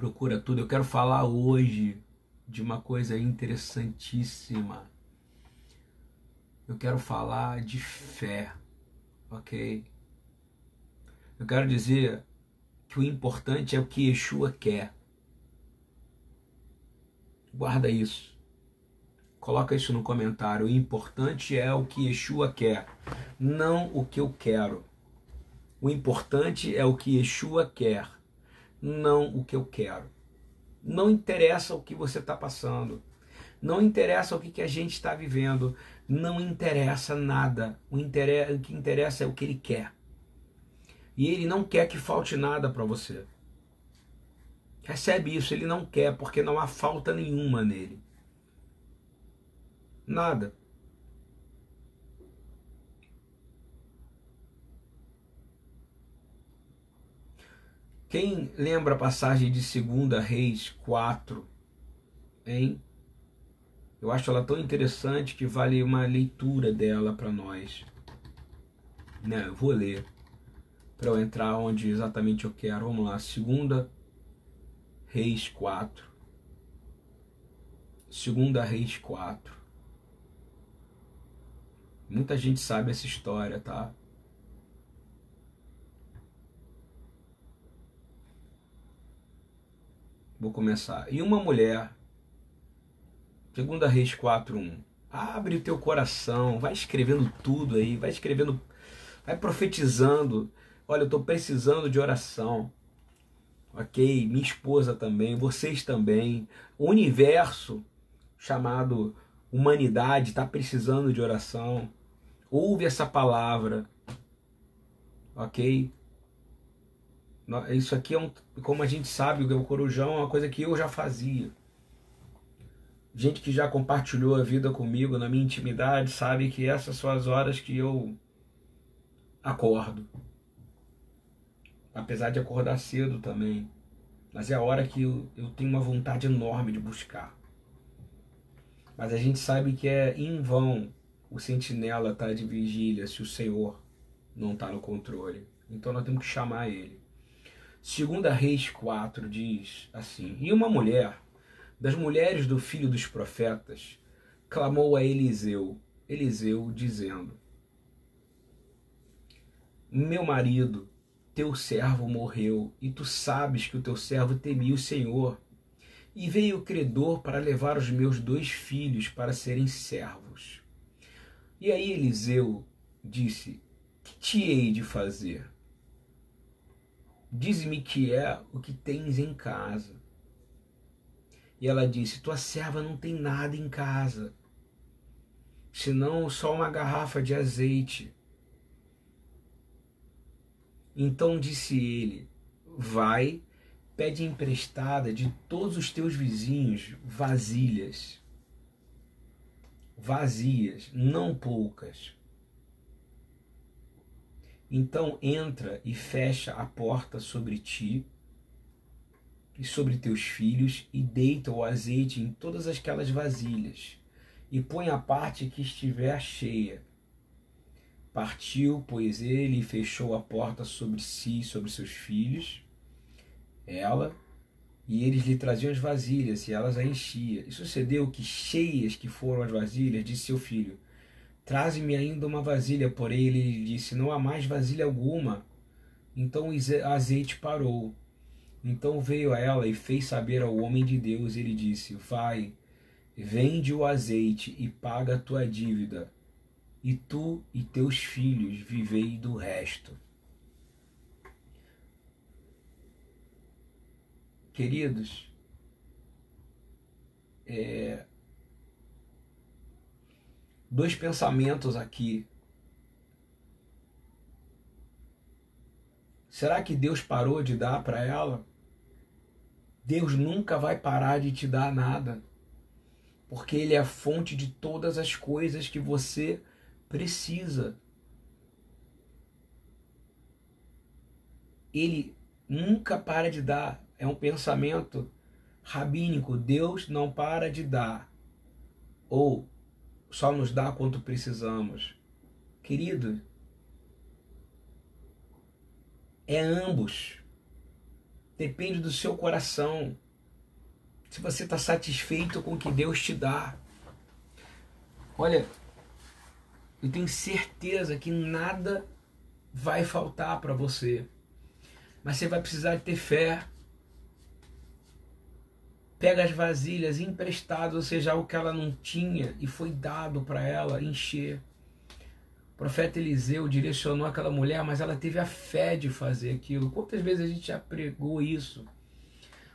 procura tudo. Eu quero falar hoje de uma coisa interessantíssima. Eu quero falar de fé, ok? Eu quero dizer que o importante é o que Yeshua quer. Guarda isso. Coloca isso no comentário. O importante é o que Yeshua quer, não o que eu quero. O importante é o que Yeshua quer, não o que eu quero. Não interessa o que você está passando. Não interessa o que, que a gente está vivendo. Não interessa nada. O, o que interessa é o que ele quer. E ele não quer que falte nada para você. Recebe isso, ele não quer, porque não há falta nenhuma nele. Nada. Quem lembra a passagem de 2 Reis 4, hein? Eu acho ela tão interessante que vale uma leitura dela para nós. Né? Eu vou ler para eu entrar onde exatamente eu quero. Vamos lá, 2 Reis 4. 2 Reis 4. Muita gente sabe essa história, tá? Vou começar. E uma mulher, segunda Reis 4:1. Abre o teu coração, vai escrevendo tudo aí, vai escrevendo, vai profetizando. Olha, eu estou precisando de oração. Ok? Minha esposa também, vocês também. O universo chamado humanidade está precisando de oração ouve essa palavra, ok? Isso aqui é um, como a gente sabe, o corujão é uma coisa que eu já fazia. Gente que já compartilhou a vida comigo na minha intimidade sabe que essas são as horas que eu acordo. Apesar de acordar cedo também. Mas é a hora que eu, eu tenho uma vontade enorme de buscar. Mas a gente sabe que é em vão o sentinela está de vigília se o Senhor não está no controle. Então nós temos que chamar ele. Segunda Reis 4 diz assim: E uma mulher das mulheres do filho dos profetas clamou a Eliseu, Eliseu dizendo: Meu marido, teu servo morreu, e tu sabes que o teu servo temia o Senhor. E veio o credor para levar os meus dois filhos para serem servos. E aí Eliseu disse: Que te hei de fazer? Diz-me que é o que tens em casa. E ela disse: Tua serva não tem nada em casa, senão só uma garrafa de azeite. Então disse ele: Vai, pede emprestada de todos os teus vizinhos vasilhas vazias, não poucas. Então entra e fecha a porta sobre ti e sobre teus filhos e deita o azeite em todas aquelas vasilhas e põe a parte que estiver cheia. Partiu, pois ele fechou a porta sobre si e sobre seus filhos. Ela e eles lhe traziam as vasilhas, e elas a enchia. E sucedeu que, cheias que foram as vasilhas, disse seu filho: Traze-me ainda uma vasilha. Porém, ele disse: Não há mais vasilha alguma. Então o azeite parou. Então veio a ela e fez saber ao homem de Deus. Ele disse: Vai, vende o azeite e paga a tua dívida, e tu e teus filhos vivei do resto. Queridos, é, dois pensamentos aqui. Será que Deus parou de dar para ela? Deus nunca vai parar de te dar nada, porque Ele é a fonte de todas as coisas que você precisa. Ele nunca para de dar é um pensamento rabínico. Deus não para de dar, ou só nos dá quanto precisamos. Querido, é ambos. depende do seu coração. Se você está satisfeito com o que Deus te dá. Olha, eu tenho certeza que nada vai faltar para você. Mas você vai precisar ter fé. Pega as vasilhas emprestadas, ou seja, algo que ela não tinha e foi dado para ela encher. O profeta Eliseu direcionou aquela mulher, mas ela teve a fé de fazer aquilo. Quantas vezes a gente já pregou isso?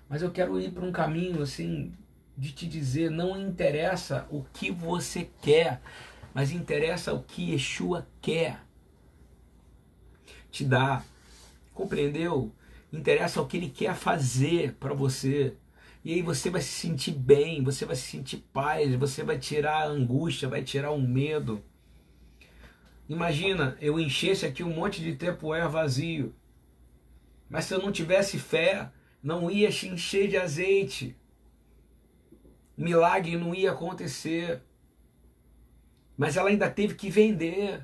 Mas eu quero ir para um caminho assim de te dizer, não interessa o que você quer, mas interessa o que Yeshua quer te dar. Compreendeu? Interessa o que ele quer fazer para você. E aí você vai se sentir bem, você vai se sentir paz, você vai tirar a angústia, vai tirar o medo. Imagina, eu enchesse aqui um monte de tepoé vazio. Mas se eu não tivesse fé, não ia se encher de azeite. Milagre não ia acontecer. Mas ela ainda teve que vender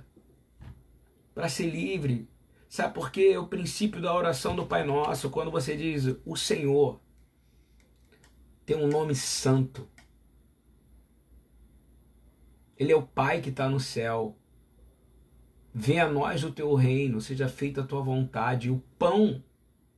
para ser livre. Sabe por quê? O princípio da oração do Pai Nosso, quando você diz o Senhor, tem um nome santo. Ele é o Pai que está no céu. Venha a nós o teu reino, seja feita a tua vontade. O pão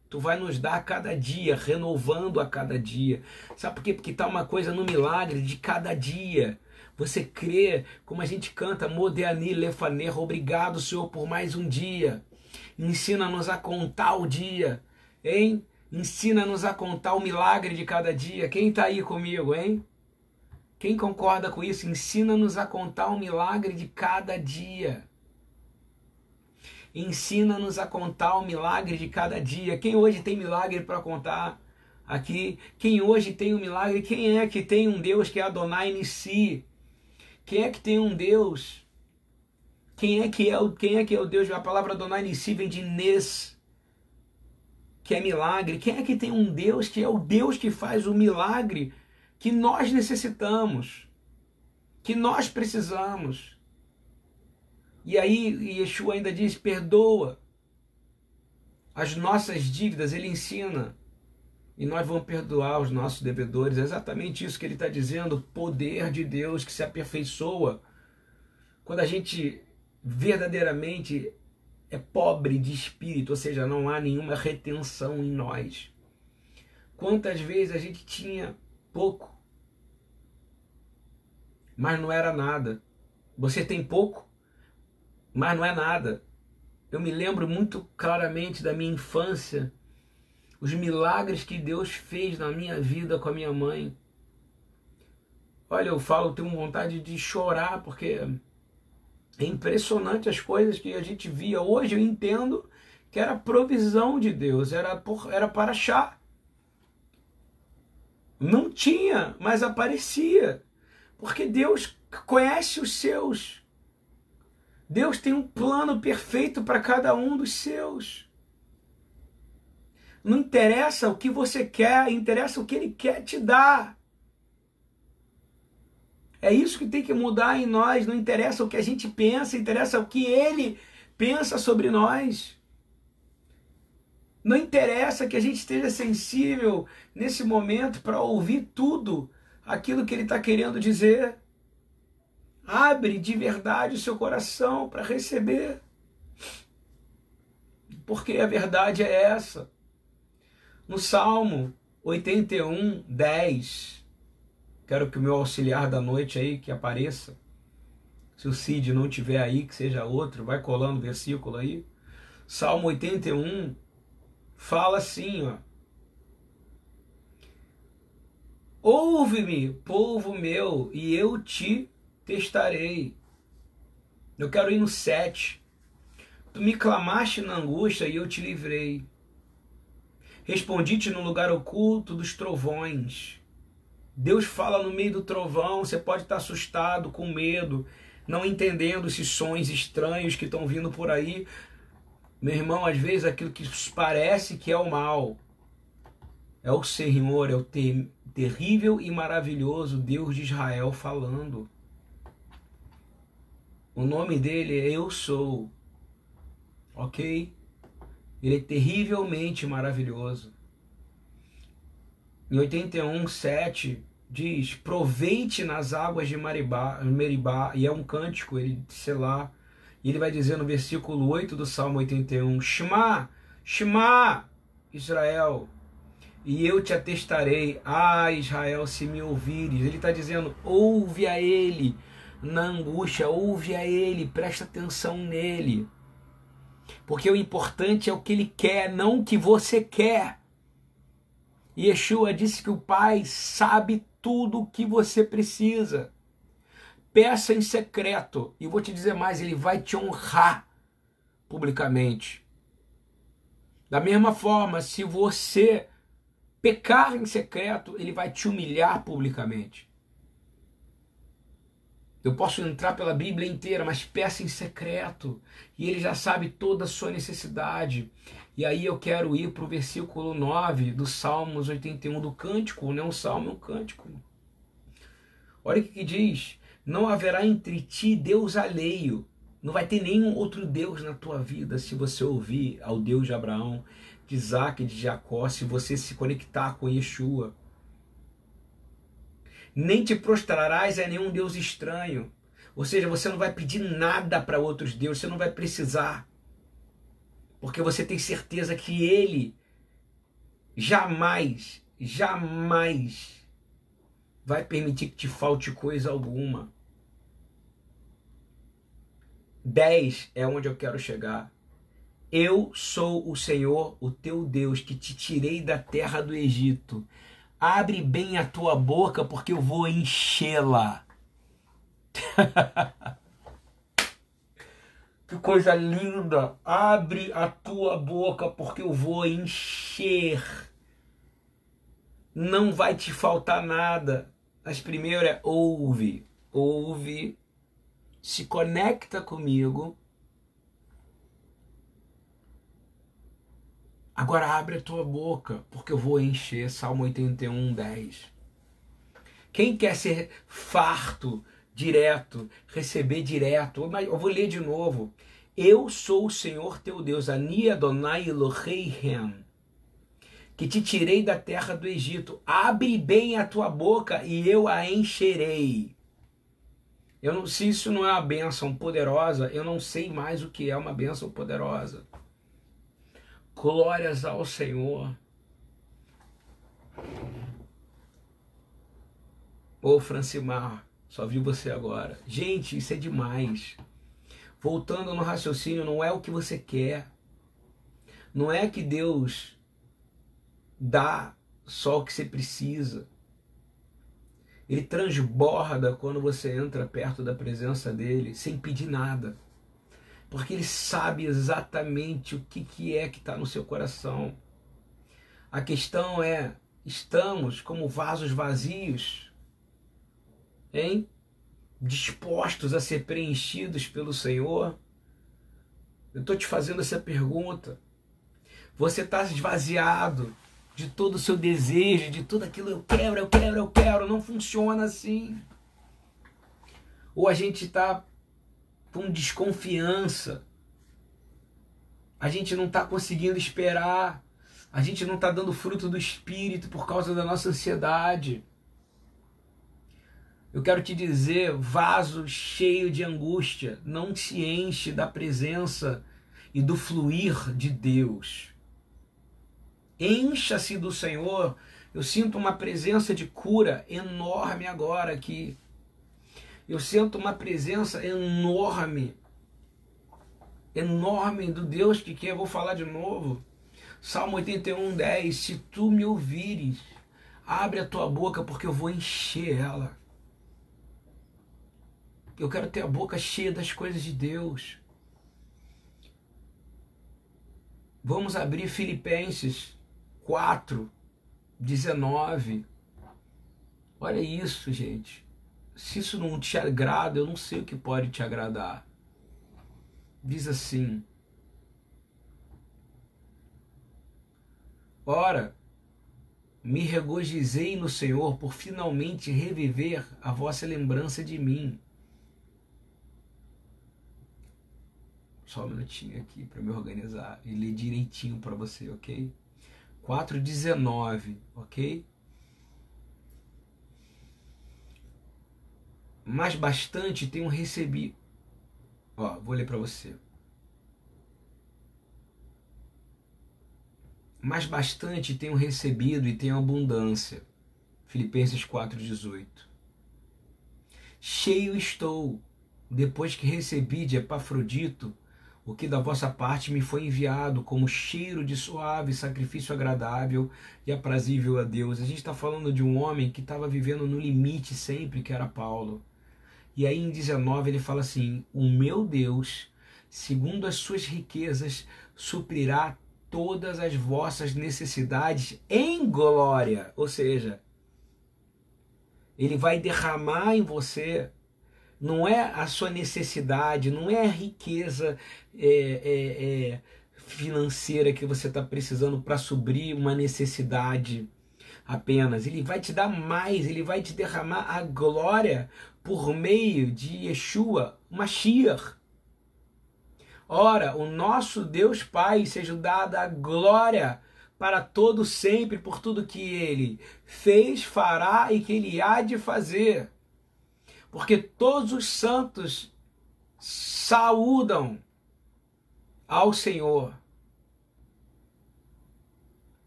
tu vai nos dar a cada dia, renovando a cada dia. Sabe por quê? Porque está uma coisa no milagre de cada dia. Você crê, como a gente canta, Modeani Lefaner, obrigado, Senhor, por mais um dia. Ensina-nos a contar o dia, hein? Ensina-nos a contar o milagre de cada dia. Quem está aí comigo, hein? Quem concorda com isso? Ensina-nos a contar o milagre de cada dia. Ensina-nos a contar o milagre de cada dia. Quem hoje tem milagre para contar aqui? Quem hoje tem um milagre? Quem é que tem um Deus que é Adonai em si? Quem é que tem um Deus? Quem é que é o, quem é que é o Deus? A palavra Adonai em si vem de Nes, que é milagre? Quem é que tem um Deus que é o Deus que faz o milagre que nós necessitamos, que nós precisamos? E aí Yeshua ainda diz: perdoa as nossas dívidas, ele ensina. E nós vamos perdoar os nossos devedores. É exatamente isso que ele está dizendo: poder de Deus que se aperfeiçoa. Quando a gente verdadeiramente é pobre de espírito, ou seja, não há nenhuma retenção em nós. Quantas vezes a gente tinha pouco, mas não era nada. Você tem pouco, mas não é nada. Eu me lembro muito claramente da minha infância, os milagres que Deus fez na minha vida com a minha mãe. Olha, eu falo, tenho vontade de chorar, porque é impressionante as coisas que a gente via. Hoje eu entendo que era provisão de Deus, era, por, era para achar. Não tinha, mas aparecia. Porque Deus conhece os seus. Deus tem um plano perfeito para cada um dos seus. Não interessa o que você quer, interessa o que Ele quer te dar. É isso que tem que mudar em nós. Não interessa o que a gente pensa, interessa o que ele pensa sobre nós. Não interessa que a gente esteja sensível nesse momento para ouvir tudo aquilo que ele está querendo dizer. Abre de verdade o seu coração para receber. Porque a verdade é essa. No Salmo 81, 10, Quero que o meu auxiliar da noite aí que apareça. Se o Cid não tiver aí, que seja outro, vai colando o versículo aí. Salmo 81 fala assim, ó. Ouve-me, povo meu, e eu te testarei. Eu quero ir no 7. Tu me clamaste na angústia e eu te livrei. Respondi-te no lugar oculto dos trovões. Deus fala no meio do trovão, você pode estar assustado, com medo, não entendendo esses sons estranhos que estão vindo por aí. Meu irmão, às vezes aquilo que parece que é o mal é o Senhor, é o ter, terrível e maravilhoso Deus de Israel falando. O nome dele é Eu Sou. Ok? Ele é terrivelmente maravilhoso. Em 81, 7, diz: Proveite nas águas de Maribá, Meribá, e é um cântico, ele sei lá. E ele vai dizer no versículo 8 do Salmo 81: Shema, Shema, Israel, e eu te atestarei, ah, Israel, se me ouvires. Ele está dizendo: ouve a ele na angústia, ouve a ele, presta atenção nele. Porque o importante é o que ele quer, não o que você quer. Yeshua disse que o Pai sabe tudo o que você precisa. Peça em secreto. E vou te dizer mais, ele vai te honrar publicamente. Da mesma forma, se você pecar em secreto, ele vai te humilhar publicamente. Eu posso entrar pela Bíblia inteira, mas peça em secreto. E ele já sabe toda a sua necessidade. E aí eu quero ir para o versículo 9 do Salmos 81 do cântico, não é um salmo, é um cântico. Olha o que diz: Não haverá entre ti Deus alheio. Não vai ter nenhum outro Deus na tua vida se você ouvir ao Deus de Abraão, de Isaac de Jacó, se você se conectar com Yeshua. Nem te prostrarás a nenhum Deus estranho. Ou seja, você não vai pedir nada para outros deuses, você não vai precisar. Porque você tem certeza que Ele jamais, jamais vai permitir que te falte coisa alguma. 10 é onde eu quero chegar. Eu sou o Senhor, o teu Deus, que te tirei da terra do Egito. Abre bem a tua boca, porque eu vou enchê-la. que coisa linda! Abre a tua boca, porque eu vou encher. Não vai te faltar nada. Mas primeiro é ouve, ouve, se conecta comigo Agora abre a tua boca, porque eu vou encher. Salmo 81, 10. Quem quer ser farto, direto, receber direto, eu vou ler de novo. Eu sou o Senhor teu Deus, Ani Adonai Eloheihem, que te tirei da terra do Egito. Abre bem a tua boca e eu a encherei. Eu não, se isso não é uma bênção poderosa, eu não sei mais o que é uma bênção poderosa. Glórias ao Senhor. Ô Francimar, só vi você agora. Gente, isso é demais. Voltando no raciocínio, não é o que você quer. Não é que Deus dá só o que você precisa. Ele transborda quando você entra perto da presença dele, sem pedir nada porque ele sabe exatamente o que, que é que está no seu coração. A questão é: estamos como vasos vazios, hein? Dispostos a ser preenchidos pelo Senhor? Eu estou te fazendo essa pergunta. Você está esvaziado de todo o seu desejo, de tudo aquilo eu quero, eu quero, eu quero. Não funciona assim. Ou a gente está com desconfiança. A gente não está conseguindo esperar. A gente não está dando fruto do Espírito por causa da nossa ansiedade. Eu quero te dizer, vaso cheio de angústia não se enche da presença e do fluir de Deus. Encha-se do Senhor. Eu sinto uma presença de cura enorme agora aqui eu sinto uma presença enorme, enorme do Deus que quer. Vou falar de novo. Salmo 81, 10. Se tu me ouvires, abre a tua boca, porque eu vou encher ela. Eu quero ter a boca cheia das coisas de Deus. Vamos abrir Filipenses 4, 19. Olha isso, gente se isso não te agrada, eu não sei o que pode te agradar. Diz assim: Ora, me regozijei no Senhor por finalmente reviver a vossa lembrança de mim. Só um minutinho aqui para me organizar e ler direitinho para você, ok? 4,19, ok? Mas bastante tenho recebido. Ó, vou ler para você. Mas bastante tenho recebido e tenho abundância. Filipenses 4,18. Cheio estou, depois que recebi de Epafrodito o que da vossa parte me foi enviado como cheiro de suave sacrifício agradável e aprazível a Deus. A gente está falando de um homem que estava vivendo no limite sempre, que era Paulo. E aí em 19 ele fala assim: O meu Deus, segundo as suas riquezas, suprirá todas as vossas necessidades em glória. Ou seja, ele vai derramar em você não é a sua necessidade, não é a riqueza é, é, é, financeira que você está precisando para suprir uma necessidade apenas. Ele vai te dar mais, ele vai te derramar a glória por meio de Yeshua, Mashiach. Ora, o nosso Deus Pai seja dada a glória para todo sempre por tudo que ele fez, fará e que ele há de fazer porque todos os santos saúdam ao Senhor.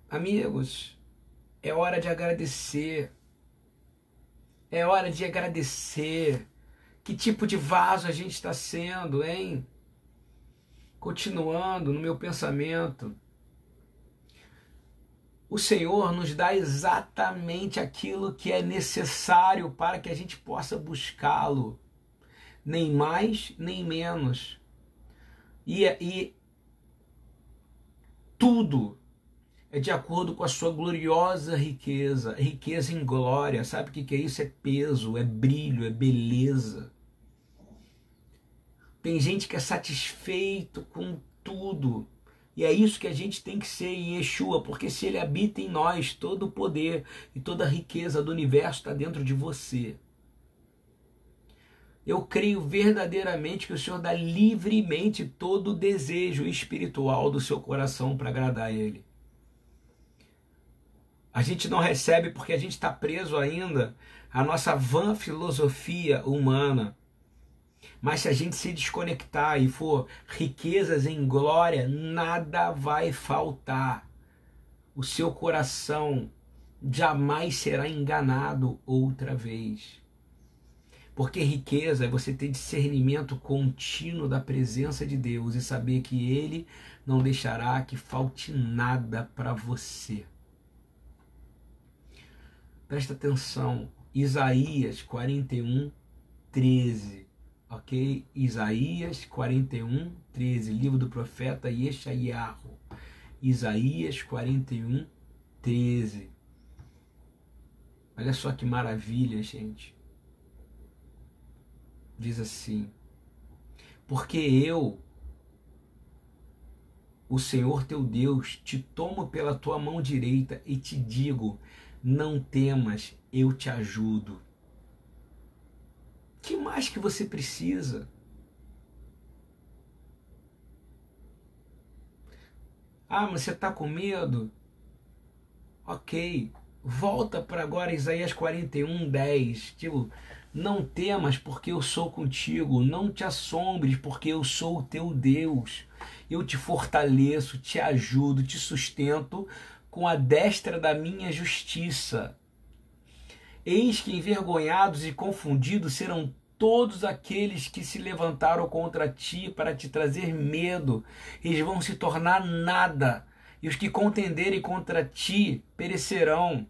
Amigos, é hora de agradecer. É hora de agradecer. Que tipo de vaso a gente está sendo, hein? Continuando no meu pensamento o Senhor nos dá exatamente aquilo que é necessário para que a gente possa buscá-lo, nem mais nem menos. E, e tudo é de acordo com a sua gloriosa riqueza, riqueza em glória. Sabe o que é isso? É peso, é brilho, é beleza. Tem gente que é satisfeito com tudo e é isso que a gente tem que ser em Yeshua, porque se ele habita em nós, todo o poder e toda a riqueza do universo está dentro de você. Eu creio verdadeiramente que o Senhor dá livremente todo o desejo espiritual do seu coração para agradar a Ele. A gente não recebe porque a gente está preso ainda à nossa vã filosofia humana mas se a gente se desconectar e for riquezas em glória, nada vai faltar. O seu coração jamais será enganado outra vez. Porque riqueza é você ter discernimento contínuo da presença de Deus e saber que Ele não deixará que falte nada para você. Presta atenção, Isaías 41, 13 ok? Isaías 41, 13, livro do profeta Yeshayahu. Isaías 41, 13. Olha só que maravilha, gente. Diz assim: Porque eu, o Senhor teu Deus, te tomo pela tua mão direita e te digo: não temas, eu te ajudo que mais que você precisa? Ah, mas você está com medo? Ok, volta para agora Isaías 41, 10. Tipo, não temas, porque eu sou contigo. Não te assombres, porque eu sou o teu Deus. Eu te fortaleço, te ajudo, te sustento com a destra da minha justiça. Eis que envergonhados e confundidos serão todos aqueles que se levantaram contra ti para te trazer medo. Eles vão se tornar nada. E os que contenderem contra ti perecerão.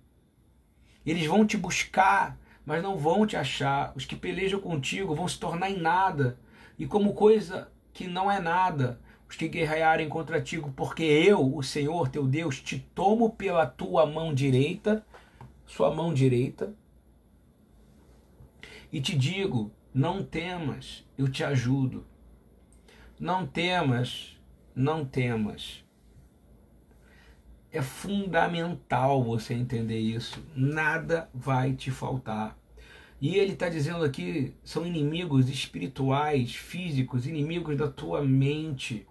Eles vão te buscar, mas não vão te achar. Os que pelejam contigo vão se tornar em nada. E como coisa que não é nada, os que guerrearem contra ti, porque eu, o Senhor teu Deus, te tomo pela tua mão direita, sua mão direita, e te digo: não temas, eu te ajudo. Não temas, não temas. É fundamental você entender isso. Nada vai te faltar. E ele está dizendo aqui: são inimigos espirituais, físicos, inimigos da tua mente.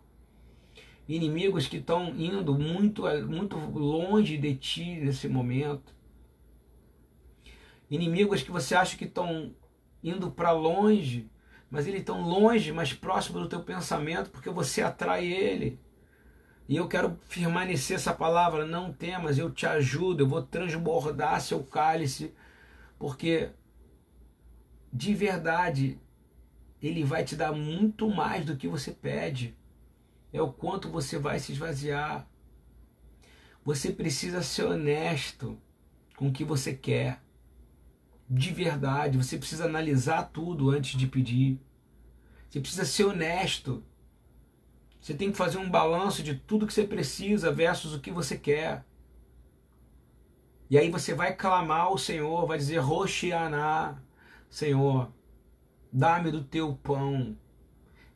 Inimigos que estão indo muito, muito longe de ti nesse momento inimigos que você acha que estão indo para longe, mas ele tão longe, mais próximo do teu pensamento, porque você atrai ele. E eu quero permanecer essa palavra, não temas, eu te ajudo, eu vou transbordar seu cálice, porque de verdade ele vai te dar muito mais do que você pede. É o quanto você vai se esvaziar. Você precisa ser honesto com o que você quer. De verdade, você precisa analisar tudo antes de pedir. Você precisa ser honesto. Você tem que fazer um balanço de tudo que você precisa versus o que você quer. E aí você vai clamar ao Senhor, vai dizer, Roxianá, Senhor, dá-me do teu pão.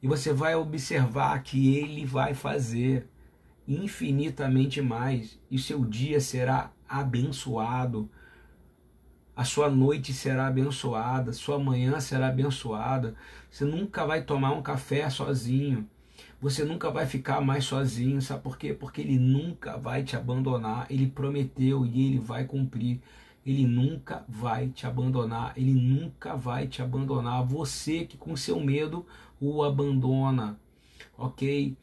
E você vai observar que ele vai fazer infinitamente mais, e seu dia será abençoado. A sua noite será abençoada, sua manhã será abençoada. Você nunca vai tomar um café sozinho. Você nunca vai ficar mais sozinho, sabe por quê? Porque ele nunca vai te abandonar. Ele prometeu e ele vai cumprir. Ele nunca vai te abandonar, ele nunca vai te abandonar. Você que com seu medo o abandona, ok?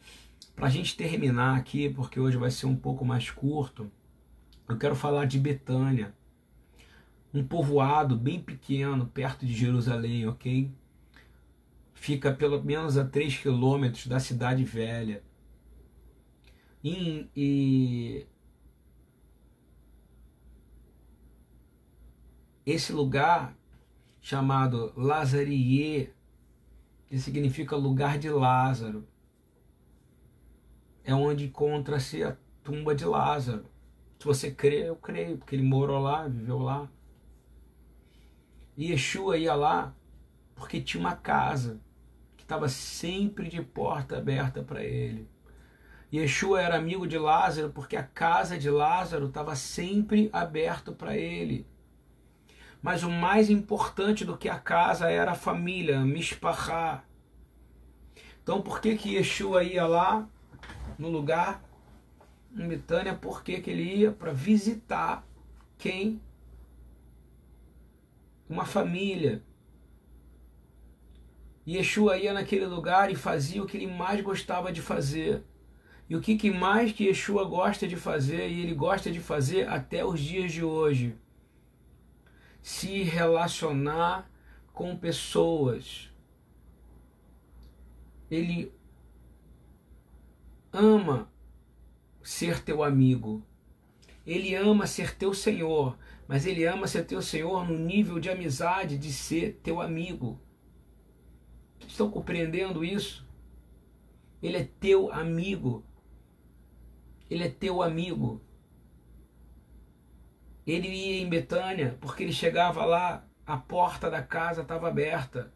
Para a gente terminar aqui, porque hoje vai ser um pouco mais curto, eu quero falar de Betânia, um povoado bem pequeno perto de Jerusalém, ok? Fica pelo menos a 3 quilômetros da cidade velha. E, e esse lugar chamado Lazarie, que significa lugar de Lázaro, é onde encontra-se a tumba de Lázaro. Se você crê, eu creio, porque ele morou lá, viveu lá. E Yeshua ia lá porque tinha uma casa que estava sempre de porta aberta para ele. Yeshua era amigo de Lázaro porque a casa de Lázaro estava sempre aberta para ele. Mas o mais importante do que a casa era a família, Mishpachá. Então por que que Yeshua ia lá no lugar em Betânia? Por que, que ele ia? Para visitar quem? Uma família. Yeshua ia naquele lugar e fazia o que ele mais gostava de fazer. E o que, que mais que Yeshua gosta de fazer, e ele gosta de fazer até os dias de hoje? se relacionar com pessoas. Ele ama ser teu amigo. Ele ama ser teu Senhor, mas ele ama ser teu Senhor no nível de amizade de ser teu amigo. Estão compreendendo isso? Ele é teu amigo. Ele é teu amigo. Ele ia em Betânia, porque ele chegava lá, a porta da casa estava aberta.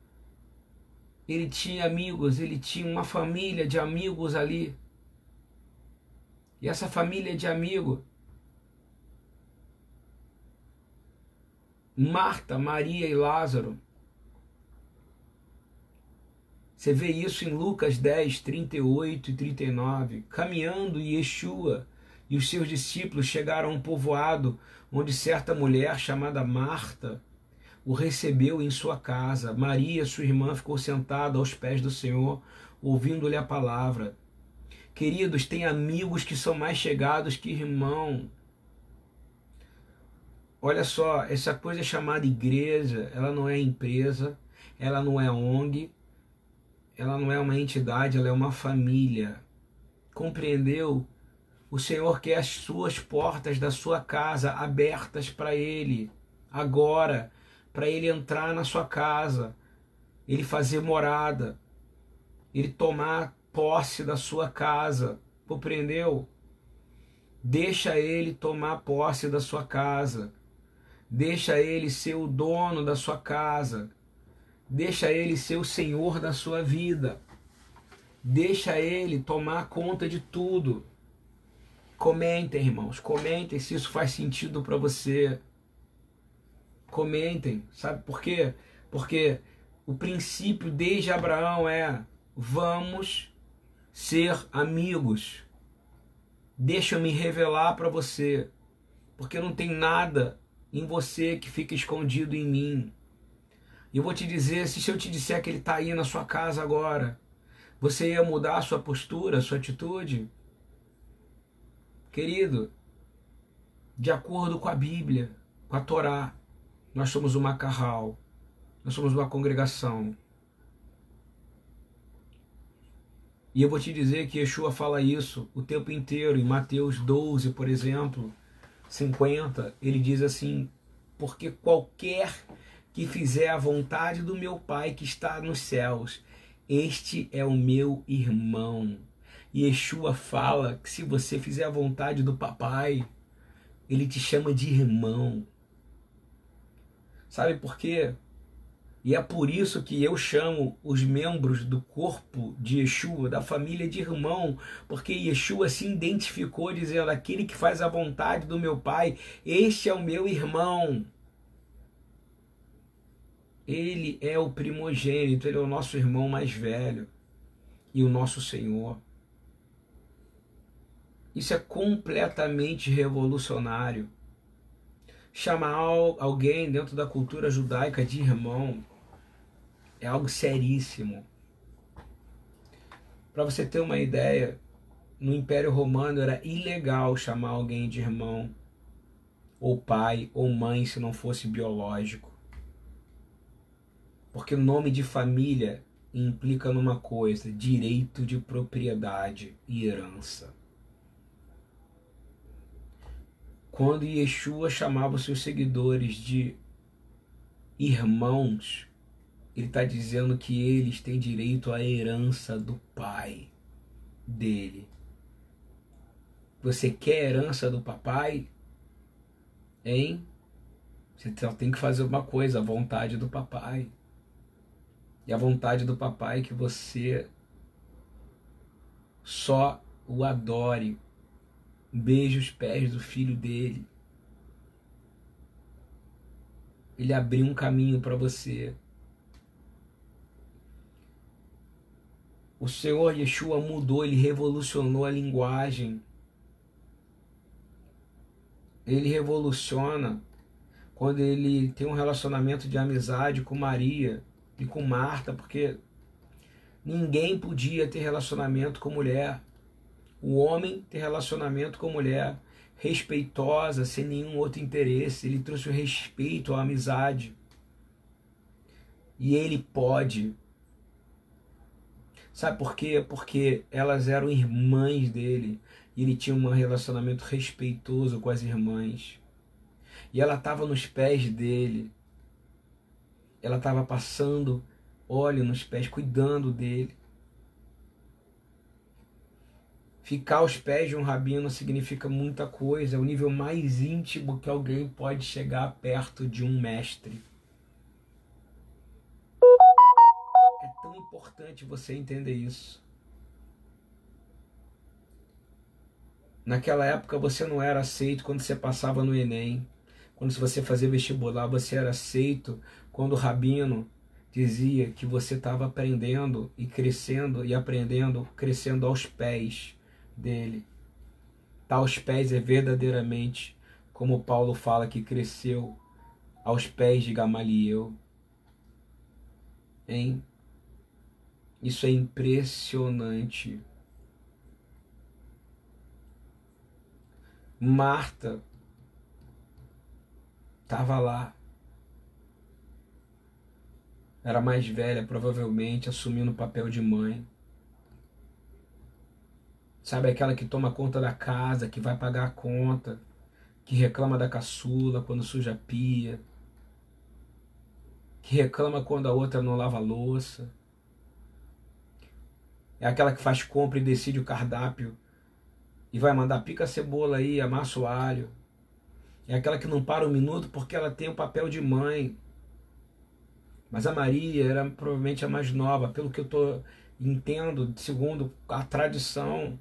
Ele tinha amigos, ele tinha uma família de amigos ali. E essa família de amigos, Marta, Maria e Lázaro, você vê isso em Lucas 10, 38 e 39. Caminhando Yeshua e os seus discípulos chegaram a um povoado onde certa mulher chamada Marta o recebeu em sua casa. Maria, sua irmã, ficou sentada aos pés do Senhor, ouvindo-lhe a palavra. Queridos, tem amigos que são mais chegados que irmão. Olha só, essa coisa chamada igreja, ela não é empresa, ela não é ONG, ela não é uma entidade, ela é uma família. Compreendeu? O Senhor quer as suas portas da sua casa abertas para Ele, agora, para Ele entrar na sua casa, Ele fazer morada, Ele tomar posse da sua casa, compreendeu? Deixa Ele tomar posse da sua casa, deixa Ele ser o dono da sua casa, deixa Ele ser o Senhor da sua vida, deixa Ele tomar conta de tudo. Comentem, irmãos, comentem se isso faz sentido para você. Comentem, sabe por quê? Porque o princípio desde Abraão é: vamos ser amigos. Deixa eu me revelar para você, porque não tem nada em você que fica escondido em mim. E eu vou te dizer, se eu te disser que ele está aí na sua casa agora, você ia mudar a sua postura, a sua atitude? Querido, de acordo com a Bíblia, com a Torá, nós somos uma carral, nós somos uma congregação. E eu vou te dizer que Yeshua fala isso o tempo inteiro, em Mateus 12, por exemplo, 50, ele diz assim: Porque qualquer que fizer a vontade do meu Pai que está nos céus. Este é o meu irmão. E Yeshua fala que se você fizer a vontade do papai, ele te chama de irmão. Sabe por quê? E é por isso que eu chamo os membros do corpo de Yeshua, da família de irmão, porque Yeshua se identificou dizendo: aquele que faz a vontade do meu pai, este é o meu irmão. Ele é o primogênito, ele é o nosso irmão mais velho e o nosso Senhor. Isso é completamente revolucionário. Chamar alguém dentro da cultura judaica de irmão é algo seríssimo. Para você ter uma ideia, no Império Romano era ilegal chamar alguém de irmão, ou pai, ou mãe, se não fosse biológico. Porque o nome de família implica numa coisa: direito de propriedade e herança. Quando Yeshua chamava seus seguidores de irmãos, ele está dizendo que eles têm direito à herança do pai dele. Você quer a herança do papai? Hein? Você só tem que fazer uma coisa, a vontade do papai. E a vontade do papai é que você só o adore, beije os pés do filho dele. Ele abriu um caminho para você. O Senhor Yeshua mudou, ele revolucionou a linguagem. Ele revoluciona quando ele tem um relacionamento de amizade com Maria e com Marta, porque ninguém podia ter relacionamento com mulher. O homem ter relacionamento com mulher respeitosa, sem nenhum outro interesse. Ele trouxe o respeito à amizade. E ele pode. Sabe por quê? Porque elas eram irmãs dele. E ele tinha um relacionamento respeitoso com as irmãs. E ela estava nos pés dele ela estava passando óleo nos pés, cuidando dele. Ficar aos pés de um rabino significa muita coisa, é o nível mais íntimo que alguém pode chegar perto de um mestre. Importante você entender isso. Naquela época você não era aceito quando você passava no Enem. Quando você fazia vestibular, você era aceito quando o rabino dizia que você estava aprendendo e crescendo e aprendendo, crescendo aos pés dele. Tá aos pés é verdadeiramente como Paulo fala que cresceu aos pés de Gamaliel. Hein? Isso é impressionante. Marta estava lá era mais velha, provavelmente, assumindo o papel de mãe. Sabe aquela que toma conta da casa, que vai pagar a conta, que reclama da caçula quando suja a pia, que reclama quando a outra não lava a louça. É aquela que faz compra e decide o cardápio e vai mandar pica cebola aí, amassa o alho. É aquela que não para um minuto porque ela tem o papel de mãe. Mas a Maria era provavelmente a mais nova, pelo que eu tô, entendo, segundo a tradição.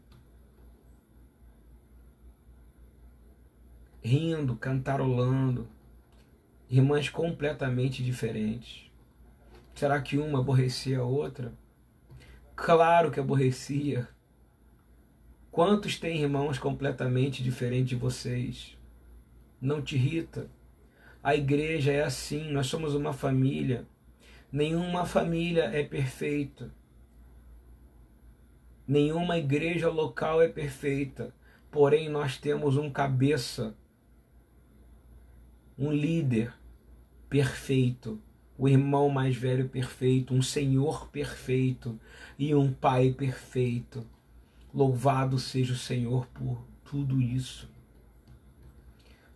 Rindo, cantarolando, irmãs completamente diferentes. Será que uma aborrecia a outra? Claro que aborrecia. Quantos têm irmãos completamente diferentes de vocês? Não te irrita? A igreja é assim, nós somos uma família Nenhuma família é perfeita. Nenhuma igreja local é perfeita. Porém, nós temos um cabeça, um líder perfeito, o irmão mais velho perfeito, um senhor perfeito e um pai perfeito. Louvado seja o Senhor por tudo isso.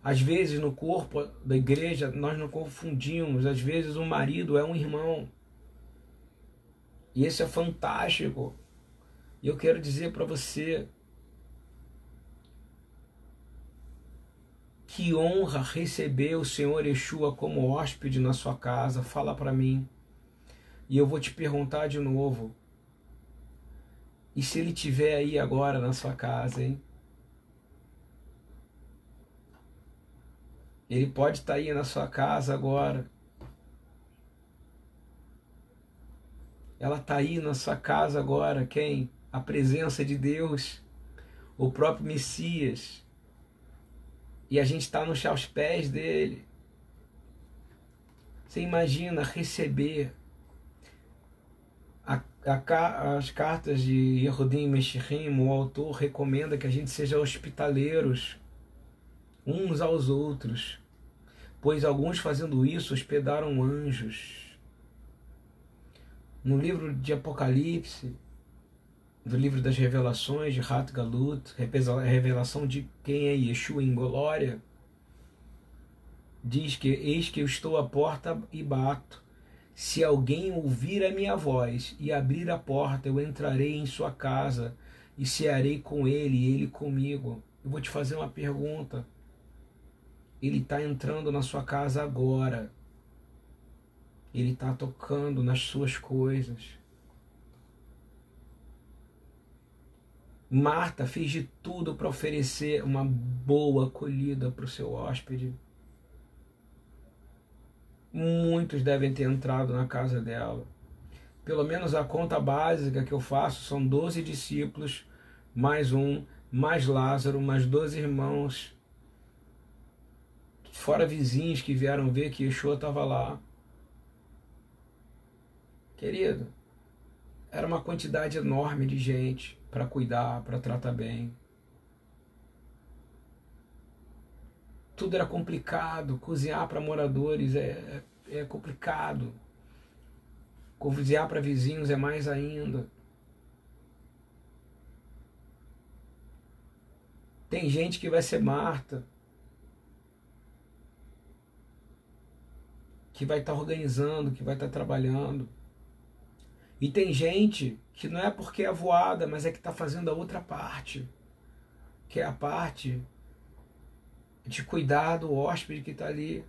Às vezes no corpo da igreja nós não confundimos, às vezes o marido é um irmão. E isso é fantástico. E eu quero dizer para você que honra receber o Senhor Yeshua como hóspede na sua casa. Fala para mim. E eu vou te perguntar de novo. E se ele tiver aí agora na sua casa, hein? Ele pode estar tá aí na sua casa agora. Ela está aí na sua casa agora, quem? A presença de Deus, o próprio Messias. E a gente está nos aos pés dele. Você imagina receber a, a, as cartas de Yehudim Meshirim, o autor recomenda que a gente seja hospitaleiros uns aos outros pois alguns fazendo isso hospedaram anjos. No livro de Apocalipse, do livro das revelações de Hat Galut, revelação de quem é Yeshua em glória, diz que eis que eu estou à porta e bato. Se alguém ouvir a minha voz e abrir a porta, eu entrarei em sua casa e cearei com ele e ele comigo. Eu vou te fazer uma pergunta. Ele está entrando na sua casa agora. Ele está tocando nas suas coisas. Marta fez de tudo para oferecer uma boa acolhida para o seu hóspede. Muitos devem ter entrado na casa dela. Pelo menos a conta básica que eu faço são 12 discípulos, mais um, mais Lázaro, mais 12 irmãos fora vizinhos que vieram ver que Yeshua estava lá. Querido, era uma quantidade enorme de gente para cuidar, para tratar bem. Tudo era complicado, cozinhar para moradores é, é, é complicado. Cozinhar para vizinhos é mais ainda. Tem gente que vai ser Marta, que vai estar tá organizando, que vai estar tá trabalhando. E tem gente que não é porque é voada, mas é que está fazendo a outra parte, que é a parte de cuidar do hóspede que está ali.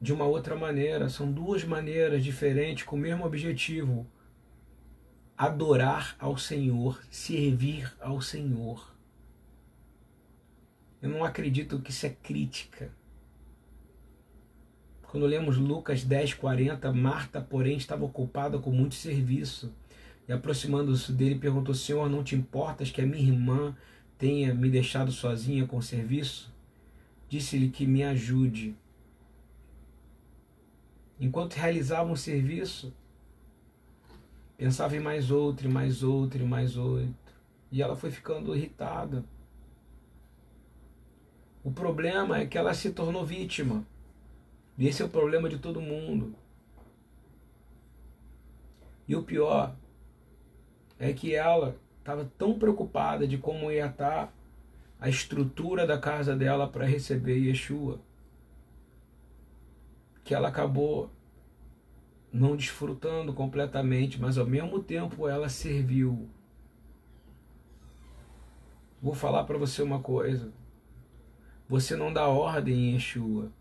De uma outra maneira, são duas maneiras diferentes com o mesmo objetivo: adorar ao Senhor, servir ao Senhor. Eu não acredito que isso é crítica. Quando lemos Lucas 10, 40, Marta, porém, estava ocupada com muito serviço. E aproximando-se dele, perguntou: Senhor, não te importas que a minha irmã tenha me deixado sozinha com o serviço? Disse-lhe que me ajude. Enquanto realizava um serviço, pensava em mais outro, mais outro, mais outro. E ela foi ficando irritada. O problema é que ela se tornou vítima. E esse é o problema de todo mundo. E o pior é que ela estava tão preocupada de como ia estar a estrutura da casa dela para receber Yeshua, que ela acabou não desfrutando completamente, mas ao mesmo tempo ela serviu. Vou falar para você uma coisa. Você não dá ordem em Yeshua.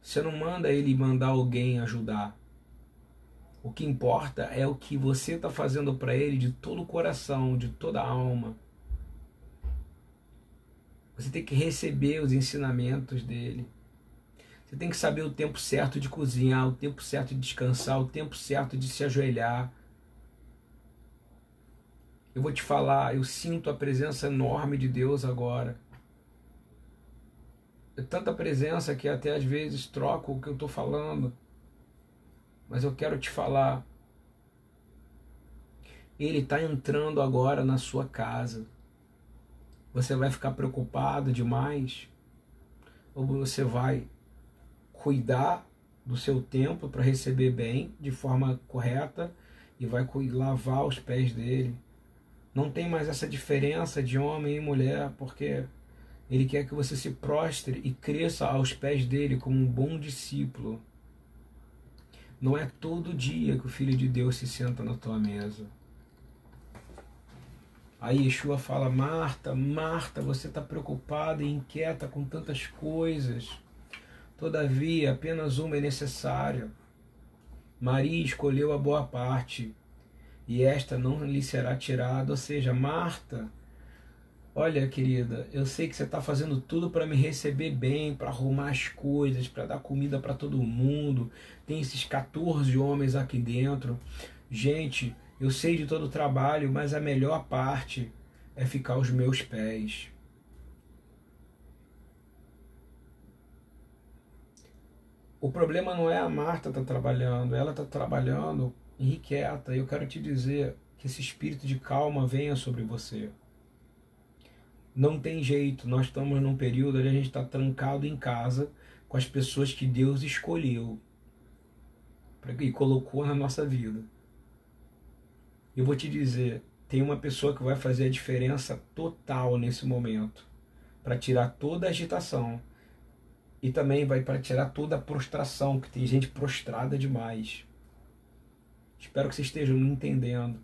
Você não manda ele mandar alguém ajudar. O que importa é o que você está fazendo para ele de todo o coração, de toda a alma. Você tem que receber os ensinamentos dele. Você tem que saber o tempo certo de cozinhar, o tempo certo de descansar, o tempo certo de se ajoelhar. Eu vou te falar, eu sinto a presença enorme de Deus agora é tanta presença que até às vezes troco o que eu estou falando. Mas eu quero te falar. Ele está entrando agora na sua casa. Você vai ficar preocupado demais? Ou você vai cuidar do seu tempo para receber bem, de forma correta, e vai lavar os pés dele? Não tem mais essa diferença de homem e mulher, porque ele quer que você se prostre e cresça aos pés dele como um bom discípulo. Não é todo dia que o Filho de Deus se senta na tua mesa. Aí Yeshua fala: Marta, Marta, você está preocupada e inquieta com tantas coisas. Todavia, apenas uma é necessária. Maria escolheu a boa parte, e esta não lhe será tirada. Ou seja, Marta, olha, querida, eu sei que você está fazendo tudo para me receber bem, para arrumar as coisas, para dar comida para todo mundo. Tem esses 14 homens aqui dentro. Gente, eu sei de todo o trabalho, mas a melhor parte é ficar aos meus pés. O problema não é a Marta tá trabalhando, ela está trabalhando irrequieta. Eu quero te dizer que esse espírito de calma venha sobre você. Não tem jeito, nós estamos num período onde a gente está trancado em casa com as pessoas que Deus escolheu e colocou na nossa vida. Eu vou te dizer, tem uma pessoa que vai fazer a diferença total nesse momento para tirar toda a agitação e também vai para tirar toda a prostração, que tem gente prostrada demais. Espero que vocês estejam me entendendo.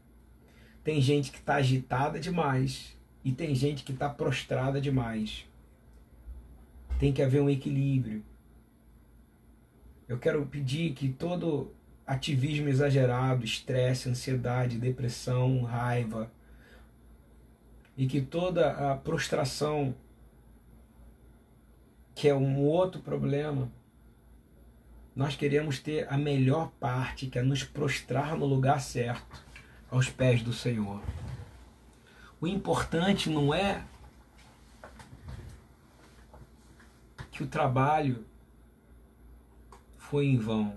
Tem gente que está agitada demais e tem gente que está prostrada demais. Tem que haver um equilíbrio. Eu quero pedir que todo ativismo exagerado, estresse, ansiedade, depressão, raiva, e que toda a prostração, que é um outro problema, nós queremos ter a melhor parte, que é nos prostrar no lugar certo, aos pés do Senhor. O importante não é que o trabalho foi em vão.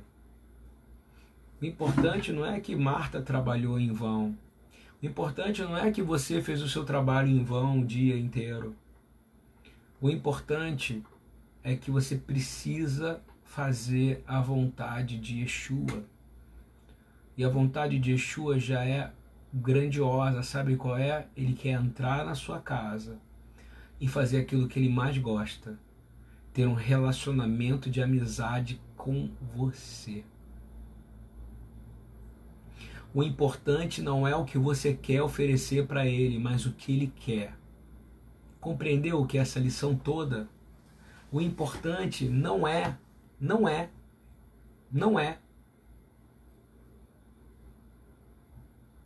O importante não é que Marta trabalhou em vão. O importante não é que você fez o seu trabalho em vão o dia inteiro. O importante é que você precisa fazer a vontade de Yeshua. E a vontade de Yeshua já é grandiosa, sabe qual é? Ele quer entrar na sua casa e fazer aquilo que ele mais gosta: ter um relacionamento de amizade com você. O importante não é o que você quer oferecer para ele, mas o que ele quer. Compreendeu que essa lição toda? O importante não é, não é, não é.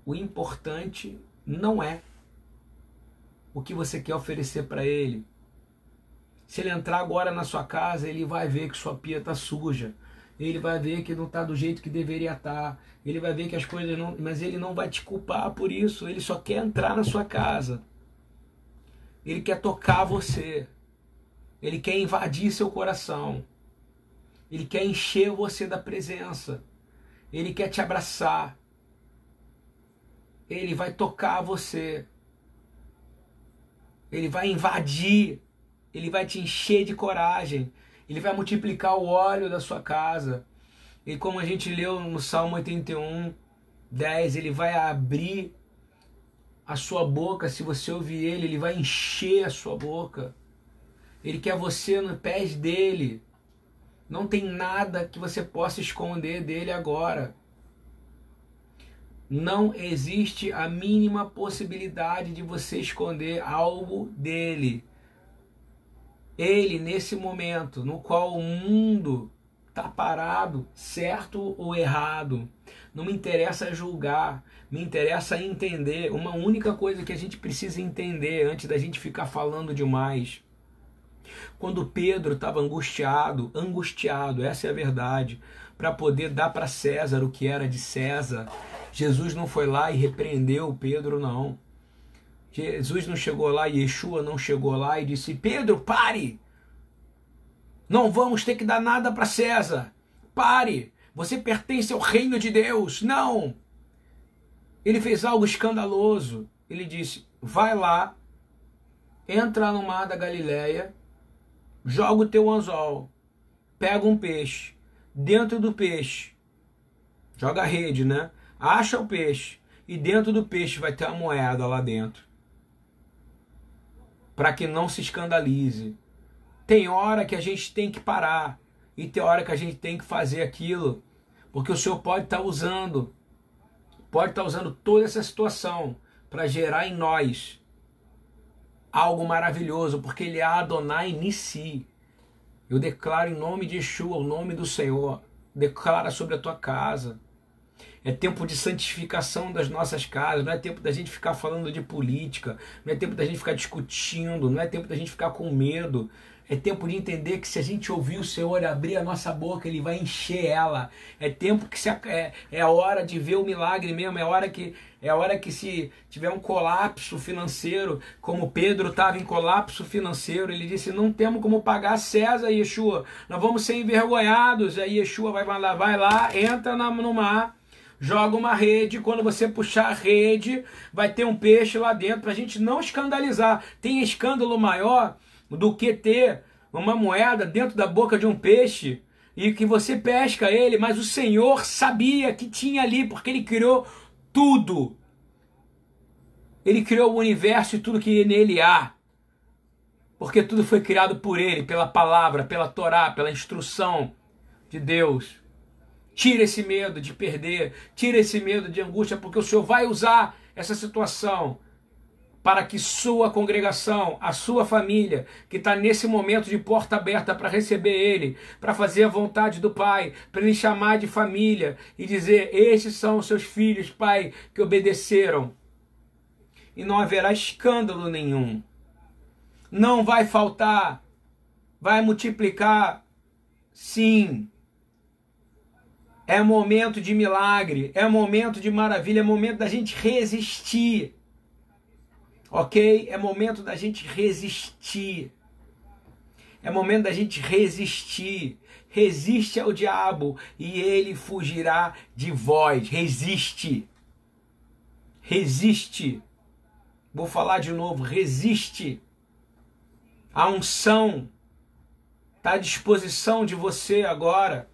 O importante não é o que você quer oferecer para ele. Se ele entrar agora na sua casa, ele vai ver que sua pia está suja ele vai ver que não está do jeito que deveria estar, tá. ele vai ver que as coisas não. Mas ele não vai te culpar por isso, ele só quer entrar na sua casa. Ele quer tocar você, ele quer invadir seu coração, ele quer encher você da presença, ele quer te abraçar, ele vai tocar você, ele vai invadir, ele vai te encher de coragem, ele vai multiplicar o óleo da sua casa. E como a gente leu no Salmo 81, 10, ele vai abrir a sua boca. Se você ouvir ele, ele vai encher a sua boca. Ele quer você no pés dele. Não tem nada que você possa esconder dele agora. Não existe a mínima possibilidade de você esconder algo dele. Ele, nesse momento no qual o mundo está parado, certo ou errado, não me interessa julgar, me interessa entender. Uma única coisa que a gente precisa entender antes da gente ficar falando demais. Quando Pedro estava angustiado, angustiado, essa é a verdade, para poder dar para César o que era de César, Jesus não foi lá e repreendeu Pedro, não. Jesus não chegou lá, Yeshua não chegou lá e disse: Pedro, pare! Não vamos ter que dar nada para César. Pare! Você pertence ao reino de Deus. Não! Ele fez algo escandaloso. Ele disse: vai lá, entra no mar da Galileia, joga o teu anzol, pega um peixe, dentro do peixe, joga a rede, né? Acha o peixe e dentro do peixe vai ter uma moeda lá dentro. Para que não se escandalize. Tem hora que a gente tem que parar e tem hora que a gente tem que fazer aquilo, porque o Senhor pode estar tá usando, pode estar tá usando toda essa situação para gerar em nós algo maravilhoso, porque Ele é Adonai Nissi. Eu declaro em nome de Yeshua, o nome do Senhor, declara sobre a tua casa. É tempo de santificação das nossas casas, não é tempo da gente ficar falando de política, não é tempo da gente ficar discutindo, não é tempo da gente ficar com medo, é tempo de entender que se a gente ouvir o Senhor abrir a nossa boca, Ele vai encher ela. É tempo que se, é, é hora de ver o milagre mesmo, é hora que é hora que se tiver um colapso financeiro, como Pedro estava em colapso financeiro, ele disse: não temos como pagar César, Yeshua. Nós vamos ser envergonhados. Aí Yeshua vai lá, vai lá, entra no mar joga uma rede, quando você puxar a rede, vai ter um peixe lá dentro, para a gente não escandalizar. Tem escândalo maior do que ter uma moeda dentro da boca de um peixe e que você pesca ele, mas o Senhor sabia que tinha ali, porque ele criou tudo. Ele criou o universo e tudo que nele há. Porque tudo foi criado por ele, pela palavra, pela Torá, pela instrução de Deus. Tira esse medo de perder, tira esse medo de angústia, porque o Senhor vai usar essa situação para que sua congregação, a sua família, que está nesse momento de porta aberta para receber Ele, para fazer a vontade do Pai, para Ele chamar de família e dizer: Estes são os seus filhos, Pai, que obedeceram. E não haverá escândalo nenhum. Não vai faltar, vai multiplicar, sim. É momento de milagre, é momento de maravilha, é momento da gente resistir ok? É momento da gente resistir. É momento da gente resistir. Resiste ao diabo e ele fugirá de vós. Resiste. Resiste. Vou falar de novo. Resiste. A unção está à disposição de você agora.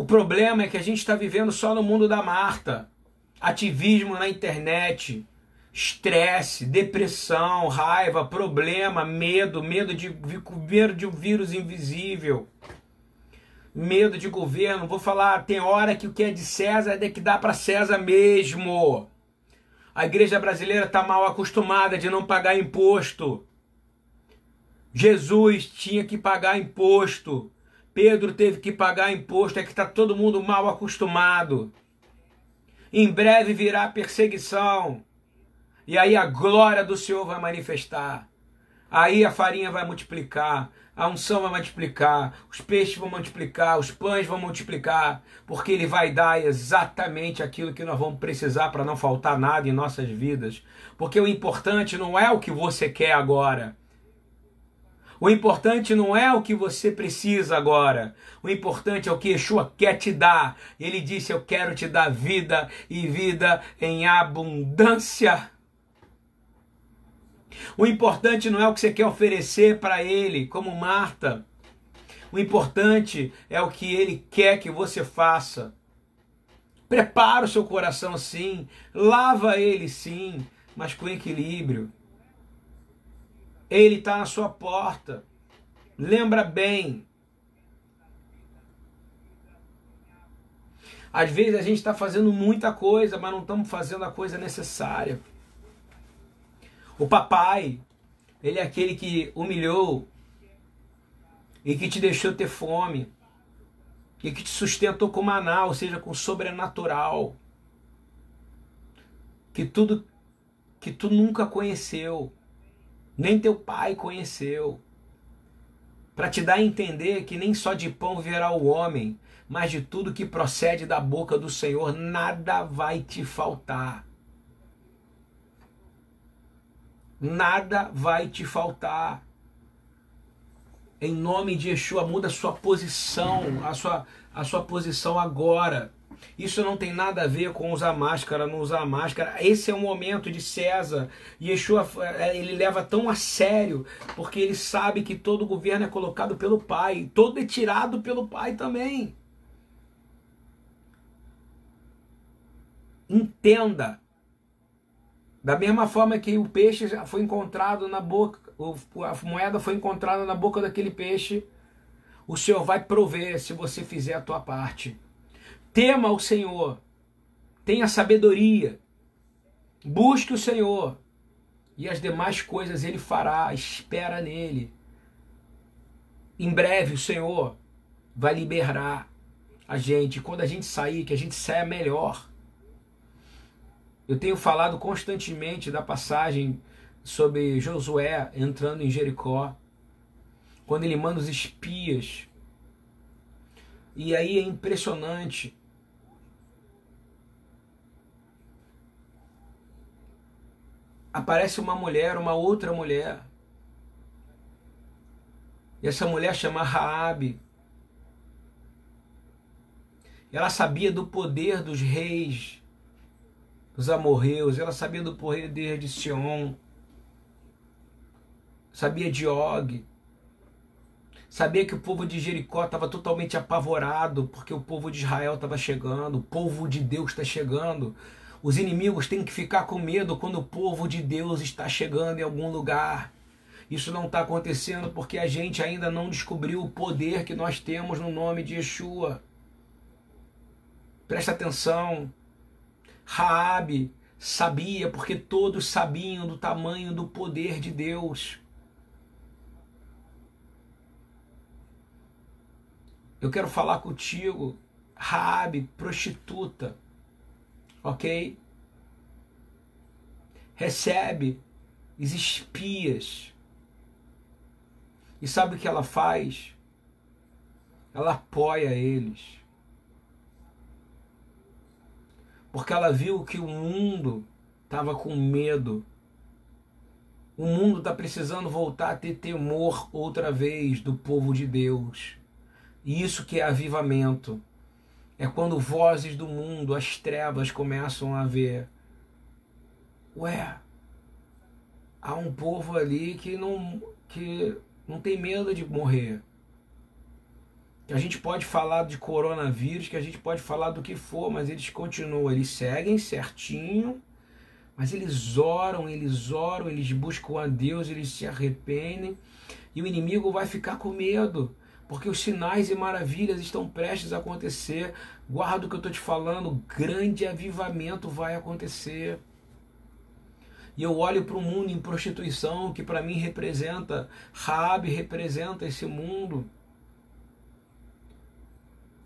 O problema é que a gente está vivendo só no mundo da Marta ativismo na internet, estresse, depressão, raiva, problema, medo, medo de, medo de um vírus invisível, medo de governo. Vou falar, tem hora que o que é de César é que dá para César mesmo. A igreja brasileira está mal acostumada de não pagar imposto. Jesus tinha que pagar imposto. Pedro teve que pagar imposto. É que está todo mundo mal acostumado. Em breve virá perseguição. E aí a glória do Senhor vai manifestar. Aí a farinha vai multiplicar, a unção vai multiplicar, os peixes vão multiplicar, os pães vão multiplicar, porque Ele vai dar exatamente aquilo que nós vamos precisar para não faltar nada em nossas vidas. Porque o importante não é o que você quer agora, o importante não é o que você precisa agora. O importante é o que Yeshua quer te dar. Ele disse: Eu quero te dar vida e vida em abundância. O importante não é o que você quer oferecer para Ele, como Marta. O importante é o que Ele quer que você faça. Prepara o seu coração sim, lava ele sim, mas com equilíbrio. Ele está na sua porta. Lembra bem. Às vezes a gente está fazendo muita coisa, mas não estamos fazendo a coisa necessária. O papai, ele é aquele que humilhou e que te deixou ter fome e que te sustentou com maná, ou seja, com sobrenatural. Que tudo que tu nunca conheceu nem teu pai conheceu. Para te dar a entender que nem só de pão virá o homem, mas de tudo que procede da boca do Senhor, nada vai te faltar. Nada vai te faltar. Em nome de Yeshua, muda a sua posição, a sua, a sua posição agora. Isso não tem nada a ver com usar máscara, não usar máscara. Esse é o momento de César. Yeshua, é, ele leva tão a sério, porque ele sabe que todo governo é colocado pelo Pai, todo é tirado pelo Pai também. Entenda. Da mesma forma que o peixe foi encontrado na boca, a moeda foi encontrada na boca daquele peixe, o Senhor vai prover se você fizer a tua parte. Tema o Senhor, tenha sabedoria, busque o Senhor e as demais coisas ele fará, espera nele. Em breve o Senhor vai liberar a gente. Quando a gente sair, que a gente saia melhor. Eu tenho falado constantemente da passagem sobre Josué entrando em Jericó, quando ele manda os espias. E aí é impressionante aparece uma mulher, uma outra mulher. E essa mulher chama Raabe. Ela sabia do poder dos reis, dos amorreus, ela sabia do poder de Sion, sabia de Og, sabia que o povo de Jericó estava totalmente apavorado porque o povo de Israel estava chegando, o povo de Deus está chegando. Os inimigos têm que ficar com medo quando o povo de Deus está chegando em algum lugar. Isso não está acontecendo porque a gente ainda não descobriu o poder que nós temos no nome de Yeshua. Presta atenção. Raabe sabia porque todos sabiam do tamanho do poder de Deus. Eu quero falar contigo, Raabe, prostituta ok? Recebe os espias. E sabe o que ela faz? Ela apoia eles. Porque ela viu que o mundo estava com medo. O mundo está precisando voltar a ter temor outra vez do povo de Deus. E isso que é avivamento. É quando vozes do mundo, as trevas começam a ver. Ué, há um povo ali que não, que não tem medo de morrer. A gente pode falar de coronavírus, que a gente pode falar do que for, mas eles continuam, eles seguem certinho, mas eles oram, eles oram, eles buscam a Deus, eles se arrependem, e o inimigo vai ficar com medo porque os sinais e maravilhas estão prestes a acontecer. Guarda o que eu estou te falando, grande avivamento vai acontecer. E eu olho para o mundo em prostituição, que para mim representa, Rabi representa esse mundo.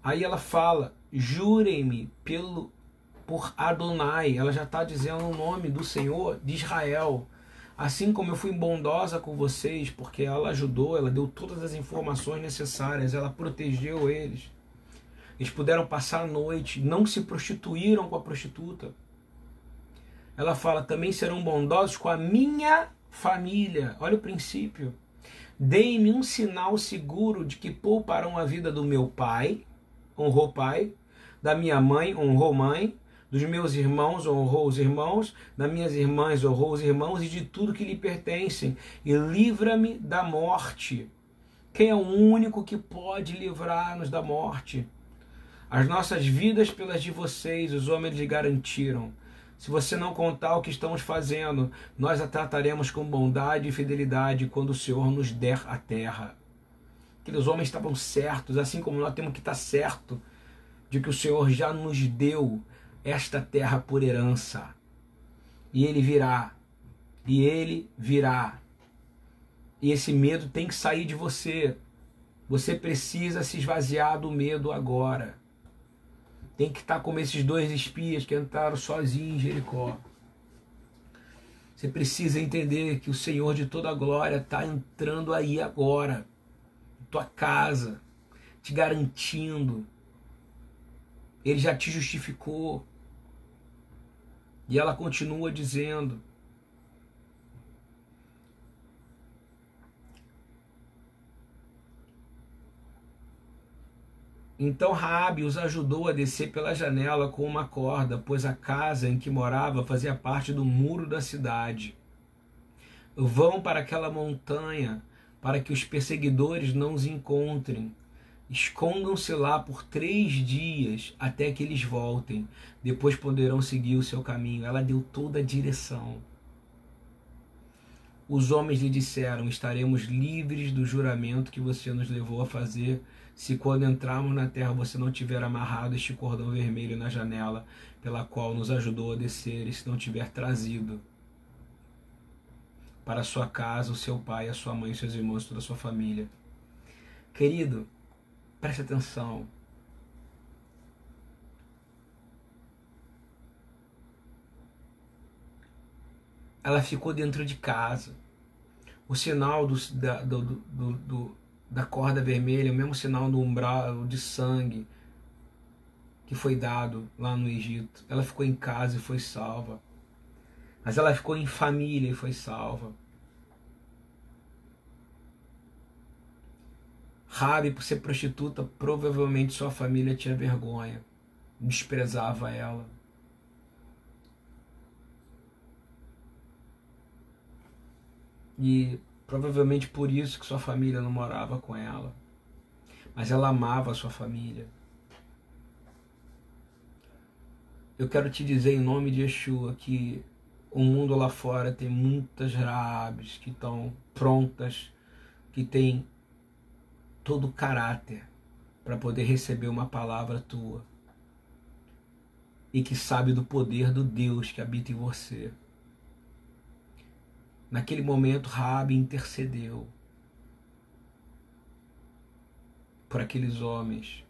Aí ela fala: jurem-me pelo por Adonai. Ela já está dizendo o nome do Senhor de Israel. Assim como eu fui bondosa com vocês, porque ela ajudou, ela deu todas as informações necessárias, ela protegeu eles. Eles puderam passar a noite, não se prostituíram com a prostituta. Ela fala: também serão bondosos com a minha família. Olha o princípio. Deem-me um sinal seguro de que pouparão a vida do meu pai, honrou pai, da minha mãe, honrou mãe, dos meus irmãos honrou os irmãos, das minhas irmãs honrou os irmãos e de tudo que lhe pertencem, e livra-me da morte. Quem é o único que pode livrar-nos da morte? As nossas vidas pelas de vocês, os homens lhe garantiram. Se você não contar o que estamos fazendo, nós a trataremos com bondade e fidelidade quando o Senhor nos der a terra. Aqueles homens estavam certos, assim como nós temos que estar certo de que o Senhor já nos deu esta terra por herança. E ele virá. E ele virá. E esse medo tem que sair de você. Você precisa se esvaziar do medo agora. Tem que estar como esses dois espias que entraram sozinhos em Jericó. Você precisa entender que o Senhor de toda a glória está entrando aí agora, em tua casa, te garantindo. Ele já te justificou. E ela continua dizendo: Então Raabe os ajudou a descer pela janela com uma corda, pois a casa em que morava fazia parte do muro da cidade. Vão para aquela montanha, para que os perseguidores não os encontrem. Escondam-se lá por três dias até que eles voltem. Depois poderão seguir o seu caminho. Ela deu toda a direção. Os homens lhe disseram: Estaremos livres do juramento que você nos levou a fazer, se quando entrarmos na terra você não tiver amarrado este cordão vermelho na janela, pela qual nos ajudou a descer, e se não tiver trazido para sua casa o seu pai, a sua mãe, seus irmãos, toda a sua família. Querido, preste atenção. ela ficou dentro de casa. O sinal do, da, do, do, do, da corda vermelha, o mesmo sinal do umbral de sangue que foi dado lá no Egito. Ela ficou em casa e foi salva. Mas ela ficou em família e foi salva. Rabi, por ser prostituta, provavelmente sua família tinha vergonha, desprezava ela. E provavelmente por isso que sua família não morava com ela. Mas ela amava a sua família. Eu quero te dizer em nome de Yeshua que o mundo lá fora tem muitas Raabes que estão prontas, que têm todo o caráter para poder receber uma palavra tua e que sabe do poder do Deus que habita em você. Naquele momento, Raabe intercedeu por aqueles homens.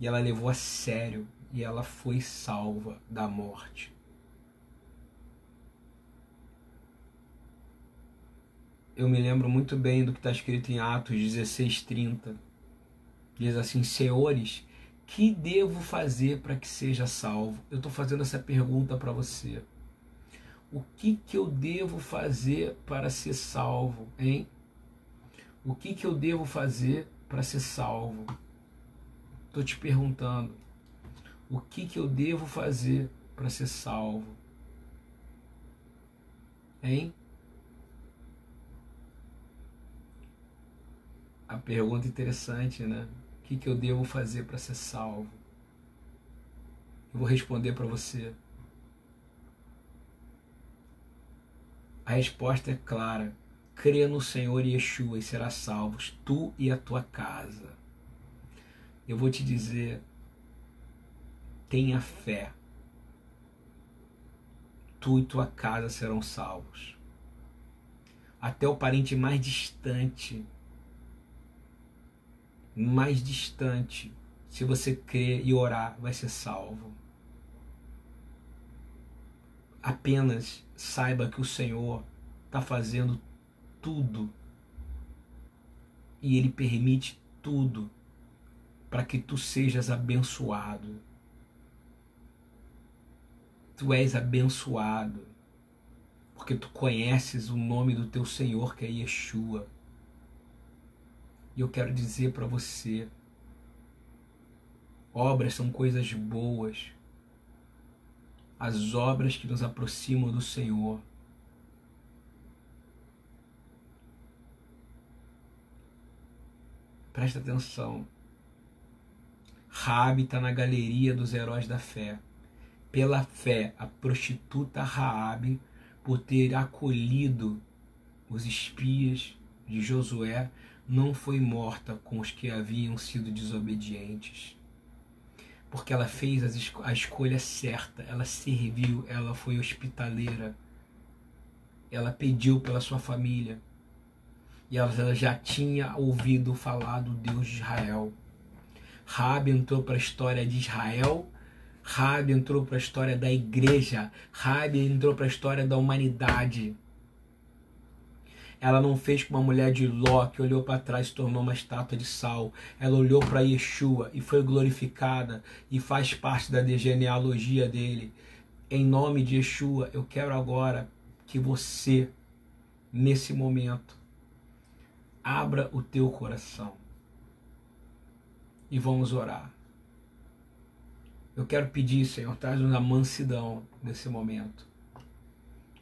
E ela levou a sério e ela foi salva da morte. Eu me lembro muito bem do que está escrito em Atos 16:30. Diz assim: Senhores, que devo fazer para que seja salvo? Eu estou fazendo essa pergunta para você. O que, que eu devo fazer para ser salvo, hein? O que, que eu devo fazer para ser salvo? Estou te perguntando. O que, que eu devo fazer para ser salvo? Hein? A pergunta interessante, né? O que, que eu devo fazer para ser salvo? Eu vou responder para você. A resposta é clara. Crê no Senhor Yeshua e serás salvos, tu e a tua casa. Eu vou te dizer, tenha fé. Tu e tua casa serão salvos. Até o parente mais distante, mais distante, se você crer e orar, vai ser salvo. Apenas saiba que o Senhor está fazendo tudo e Ele permite tudo para que tu sejas abençoado. Tu és abençoado porque tu conheces o nome do teu Senhor que é Yeshua. E eu quero dizer para você: obras são coisas boas as obras que nos aproximam do Senhor. Presta atenção. Raabe está na galeria dos heróis da fé. Pela fé, a prostituta Raabe, por ter acolhido os espias de Josué, não foi morta com os que haviam sido desobedientes. Porque ela fez a escolha certa, ela serviu, ela foi hospitaleira, ela pediu pela sua família. E ela já tinha ouvido falar do Deus de Israel. Rabi entrou para a história de Israel, Rabi entrou para a história da igreja, Rabi entrou para a história da humanidade. Ela não fez como uma mulher de Ló que olhou para trás e tornou uma estátua de sal. Ela olhou para Yeshua e foi glorificada e faz parte da genealogia dele. Em nome de Yeshua, eu quero agora que você, nesse momento, abra o teu coração. e vamos orar. Eu quero pedir, Senhor, traz-nos a mansidão nesse momento.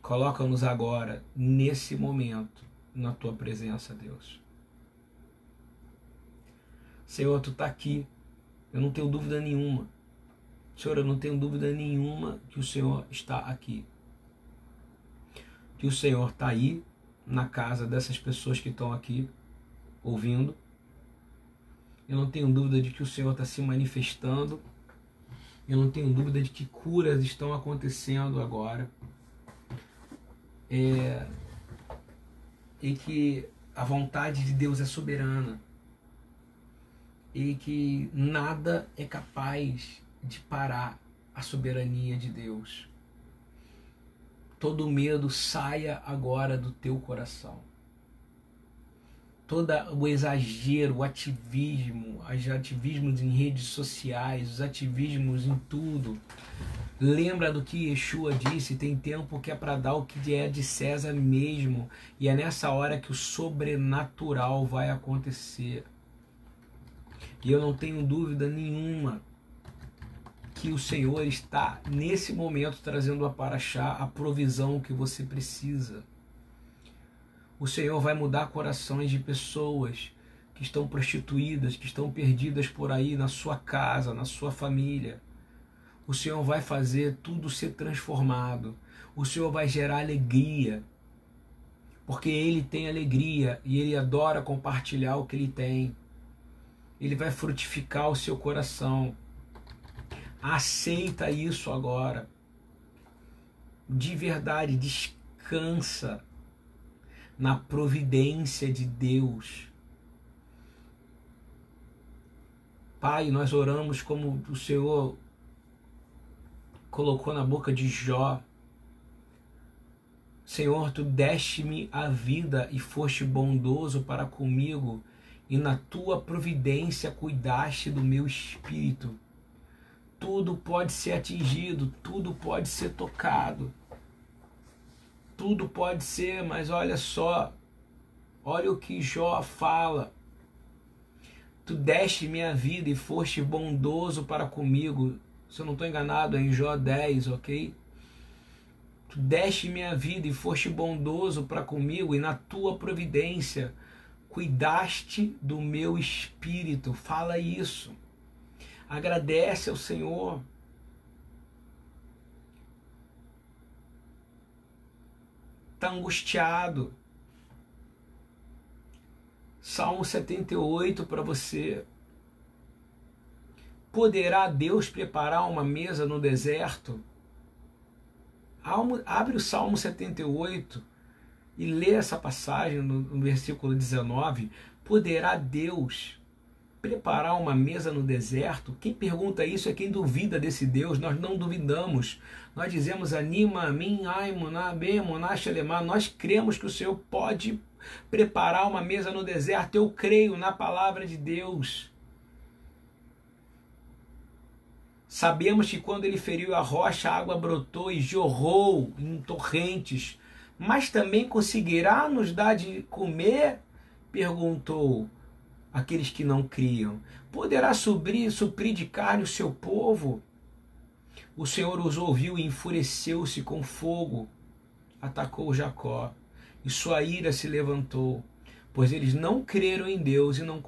Coloca-nos agora, nesse momento, na tua presença, Deus. Senhor, tu está aqui. Eu não tenho dúvida nenhuma. Senhor, eu não tenho dúvida nenhuma que o Senhor está aqui. Que o Senhor está aí, na casa dessas pessoas que estão aqui, ouvindo. Eu não tenho dúvida de que o Senhor está se manifestando. Eu não tenho dúvida de que curas estão acontecendo agora. É, e que a vontade de Deus é soberana. E que nada é capaz de parar a soberania de Deus. Todo medo saia agora do teu coração todo o exagero, o ativismo, os ativismos em redes sociais, os ativismos em tudo. Lembra do que Yeshua disse: tem tempo que é para dar o que é de César mesmo, e é nessa hora que o sobrenatural vai acontecer. E eu não tenho dúvida nenhuma que o Senhor está nesse momento trazendo a Paraxá a provisão que você precisa o Senhor vai mudar corações de pessoas que estão prostituídas, que estão perdidas por aí na sua casa, na sua família. O Senhor vai fazer tudo ser transformado. O Senhor vai gerar alegria. Porque Ele tem alegria e Ele adora compartilhar o que Ele tem. Ele vai frutificar o seu coração. Aceita isso agora. De verdade, descansa na providência de Deus. Pai, nós oramos como o Senhor colocou na boca de Jó. Senhor, tu deste-me a vida e foste bondoso para comigo, e na tua providência cuidaste do meu espírito. Tudo pode ser atingido, tudo pode ser tocado tudo pode ser, mas olha só, olha o que Jó fala. Tu deste minha vida e foste bondoso para comigo. Se eu não estou enganado, é em Jó 10, ok? Tu deste minha vida e foste bondoso para comigo, e na tua providência cuidaste do meu espírito. Fala isso. Agradece ao Senhor. Está angustiado. Salmo 78 para você. Poderá Deus preparar uma mesa no deserto? Abre o Salmo 78 e lê essa passagem no, no versículo 19. Poderá Deus preparar uma mesa no deserto? Quem pergunta isso é quem duvida desse Deus. Nós não duvidamos. Nós dizemos anima mim, ai, moná, bem, monash, alemã. Nós cremos que o Senhor pode preparar uma mesa no deserto. Eu creio na palavra de Deus. Sabemos que quando ele feriu a rocha, a água brotou e jorrou em torrentes. Mas também conseguirá nos dar de comer? Perguntou aqueles que não criam? Poderá suprir, suprir de carne o seu povo? O Senhor os ouviu e enfureceu-se com fogo, atacou Jacó, e sua ira se levantou, pois eles não creram em Deus e não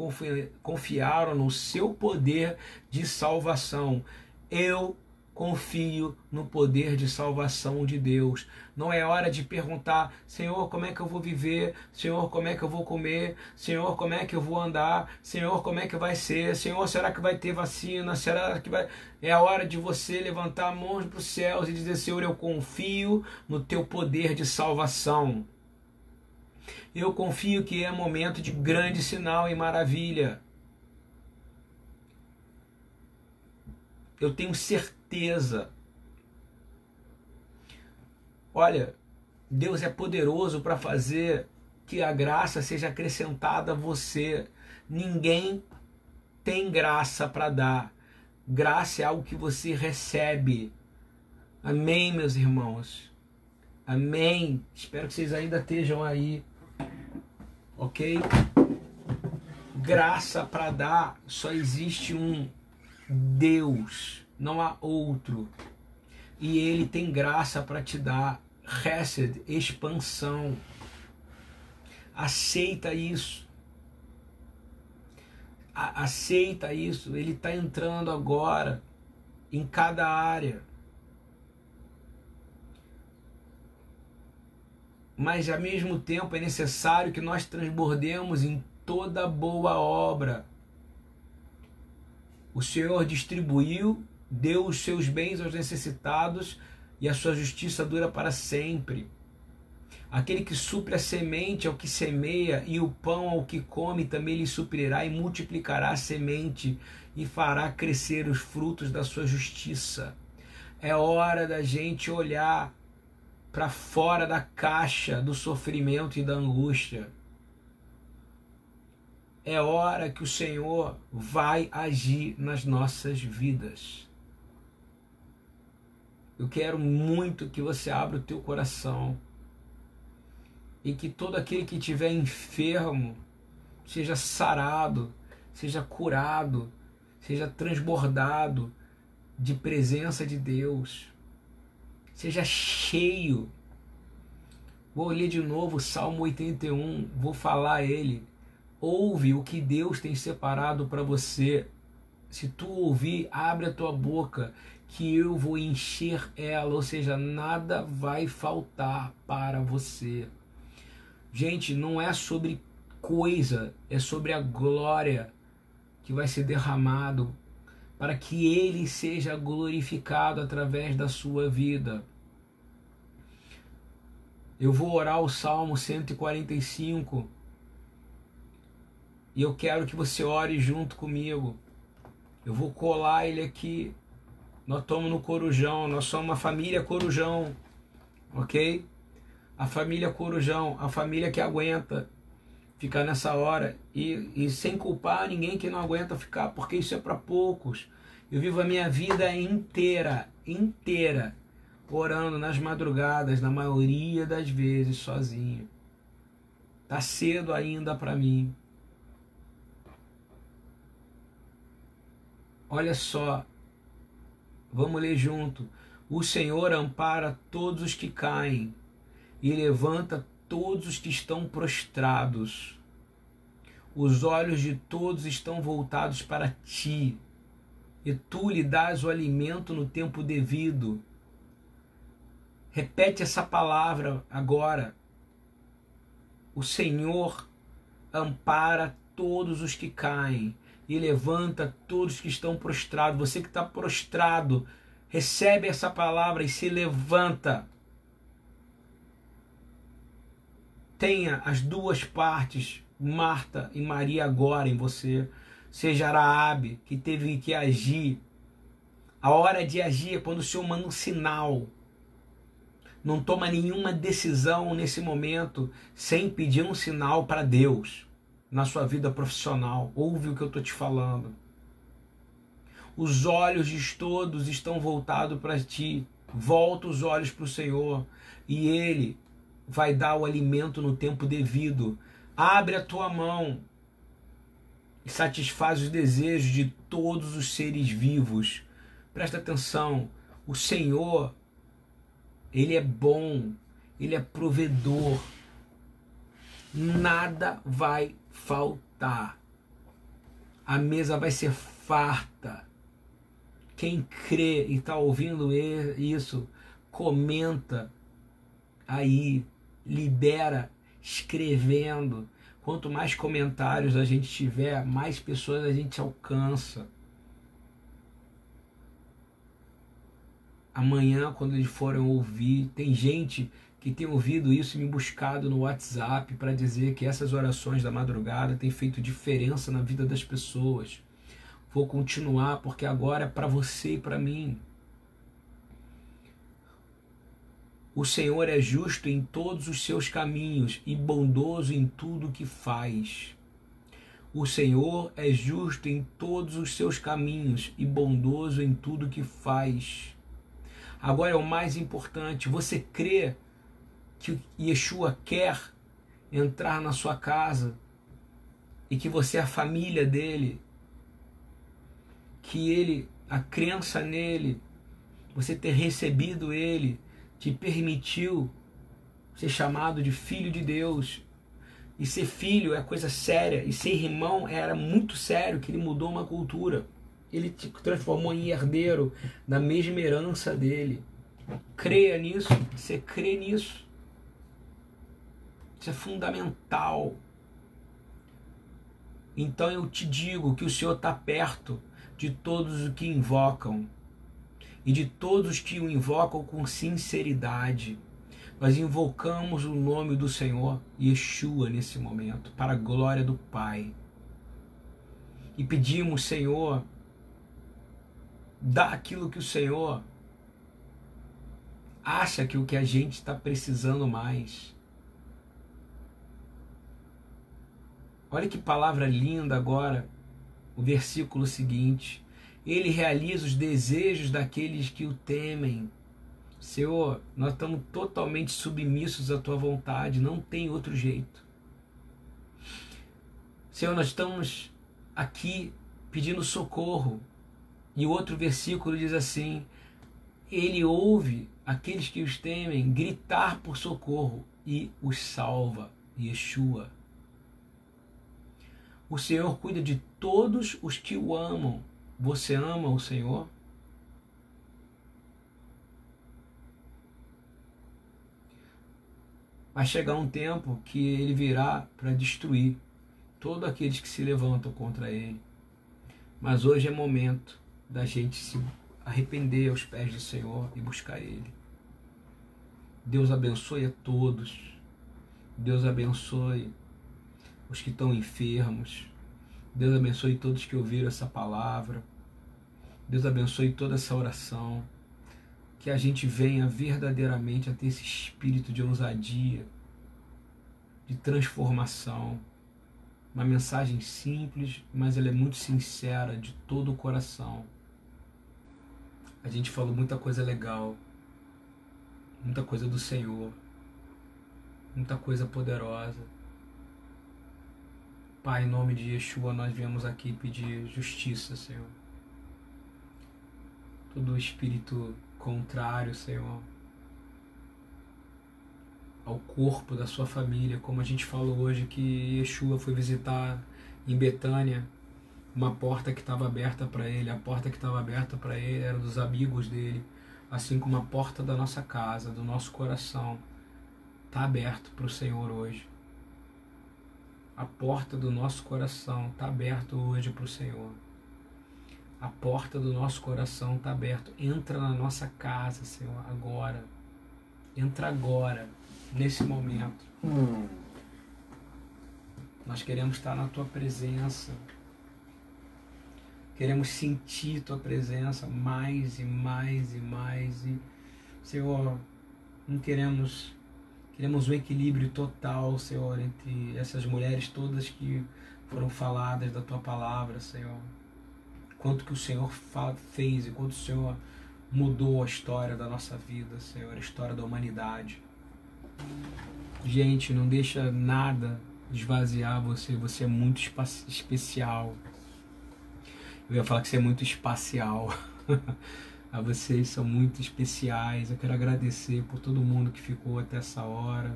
confiaram no seu poder de salvação. Eu confio no poder de salvação de Deus. Não é hora de perguntar, Senhor, como é que eu vou viver? Senhor, como é que eu vou comer? Senhor, como é que eu vou andar? Senhor, como é que vai ser? Senhor, será que vai ter vacina? Será que vai. É a hora de você levantar a mão para os céus e dizer, Senhor, eu confio no teu poder de salvação. Eu confio que é momento de grande sinal e maravilha. Eu tenho certeza certeza. Olha, Deus é poderoso para fazer que a graça seja acrescentada a você. Ninguém tem graça para dar. Graça é algo que você recebe. Amém, meus irmãos. Amém. Espero que vocês ainda estejam aí. Ok? graça para dar, só existe um Deus, não há outro. E ele tem graça para te dar, Hesed, expansão. Aceita isso. A aceita isso. Ele está entrando agora em cada área. Mas ao mesmo tempo é necessário que nós transbordemos em toda boa obra. O Senhor distribuiu, deu os seus bens aos necessitados e a sua justiça dura para sempre. Aquele que supre a semente ao que semeia e o pão ao que come também lhe suprirá e multiplicará a semente e fará crescer os frutos da sua justiça. É hora da gente olhar para fora da caixa do sofrimento e da angústia é hora que o Senhor vai agir nas nossas vidas. Eu quero muito que você abra o teu coração e que todo aquele que estiver enfermo seja sarado, seja curado, seja transbordado de presença de Deus, seja cheio. Vou ler de novo o Salmo 81, vou falar ele ouve o que Deus tem separado para você. Se tu ouvir, abre a tua boca, que eu vou encher ela, ou seja, nada vai faltar para você. Gente, não é sobre coisa, é sobre a glória que vai ser derramado para que ele seja glorificado através da sua vida. Eu vou orar o Salmo 145 e eu quero que você ore junto comigo. Eu vou colar ele aqui. Nós estamos no Corujão, nós somos uma família Corujão, ok? A família Corujão, a família que aguenta ficar nessa hora e, e sem culpar ninguém que não aguenta ficar, porque isso é para poucos. Eu vivo a minha vida inteira, inteira, orando nas madrugadas, na maioria das vezes sozinho. Tá cedo ainda para mim. Olha só, vamos ler junto. O Senhor ampara todos os que caem e levanta todos os que estão prostrados. Os olhos de todos estão voltados para ti, e tu lhe dás o alimento no tempo devido. Repete essa palavra agora. O Senhor ampara todos os que caem e levanta todos que estão prostrados. Você que está prostrado, recebe essa palavra e se levanta. Tenha as duas partes, Marta e Maria, agora em você. Seja Raabe, que teve que agir. A hora de agir é quando o Senhor manda um sinal. Não toma nenhuma decisão nesse momento sem pedir um sinal para Deus na sua vida profissional. Ouve o que eu estou te falando. Os olhos de todos estão voltados para ti. Volta os olhos para o Senhor e Ele vai dar o alimento no tempo devido. Abre a tua mão e satisfaz os desejos de todos os seres vivos. Presta atenção, o Senhor, Ele é bom, Ele é provedor. Nada vai faltar. A mesa vai ser farta. Quem crê e está ouvindo isso, comenta aí, libera, escrevendo. Quanto mais comentários a gente tiver, mais pessoas a gente alcança. Amanhã, quando eles forem ouvir, tem gente que tem ouvido isso e me buscado no WhatsApp para dizer que essas orações da madrugada têm feito diferença na vida das pessoas. Vou continuar porque agora é para você e para mim. O Senhor é justo em todos os seus caminhos e bondoso em tudo que faz. O Senhor é justo em todos os seus caminhos e bondoso em tudo que faz. Agora é o mais importante: você crê que Yeshua quer entrar na sua casa, e que você é a família dele, que ele, a crença nele, você ter recebido ele, te permitiu ser chamado de filho de Deus. E ser filho é coisa séria, e ser irmão era muito sério, que ele mudou uma cultura. Ele te transformou em herdeiro da mesma herança dele. Creia nisso, você crê nisso. Isso é fundamental. Então eu te digo que o Senhor está perto de todos os que invocam e de todos os que o invocam com sinceridade. Nós invocamos o nome do Senhor, Yeshua, nesse momento, para a glória do Pai. E pedimos, Senhor, dá aquilo que o Senhor acha que o que a gente está precisando mais. Olha que palavra linda agora, o versículo seguinte. Ele realiza os desejos daqueles que o temem. Senhor, nós estamos totalmente submissos à tua vontade, não tem outro jeito. Senhor, nós estamos aqui pedindo socorro. E o outro versículo diz assim: Ele ouve aqueles que os temem gritar por socorro e os salva. Yeshua. O Senhor cuida de todos os que o amam. Você ama o Senhor? Vai chegar um tempo que ele virá para destruir todos aqueles que se levantam contra ele. Mas hoje é momento da gente se arrepender aos pés do Senhor e buscar Ele. Deus abençoe a todos. Deus abençoe os que estão enfermos. Deus abençoe todos que ouviram essa palavra. Deus abençoe toda essa oração. Que a gente venha verdadeiramente a ter esse espírito de ousadia, de transformação. Uma mensagem simples, mas ela é muito sincera, de todo o coração. A gente falou muita coisa legal, muita coisa do Senhor, muita coisa poderosa. Pai, em nome de Yeshua, nós viemos aqui pedir justiça, Senhor. Todo espírito contrário, Senhor, ao corpo da sua família, como a gente falou hoje que Yeshua foi visitar em Betânia, uma porta que estava aberta para ele, a porta que estava aberta para ele era dos amigos dele, assim como a porta da nossa casa, do nosso coração, está aberto para o Senhor hoje. A porta do nosso coração está aberta hoje para o Senhor. A porta do nosso coração está aberta. Entra na nossa casa, Senhor, agora. Entra agora, nesse momento. Nós queremos estar na tua presença. Queremos sentir tua presença mais e mais e mais. E, Senhor, não queremos Queremos um equilíbrio total, Senhor, entre essas mulheres todas que foram faladas da tua palavra, Senhor. Quanto que o Senhor fez e quanto o Senhor mudou a história da nossa vida, Senhor, a história da humanidade. Gente, não deixa nada esvaziar você, você é muito especial. Eu ia falar que você é muito espacial. a vocês são muito especiais. Eu quero agradecer por todo mundo que ficou até essa hora.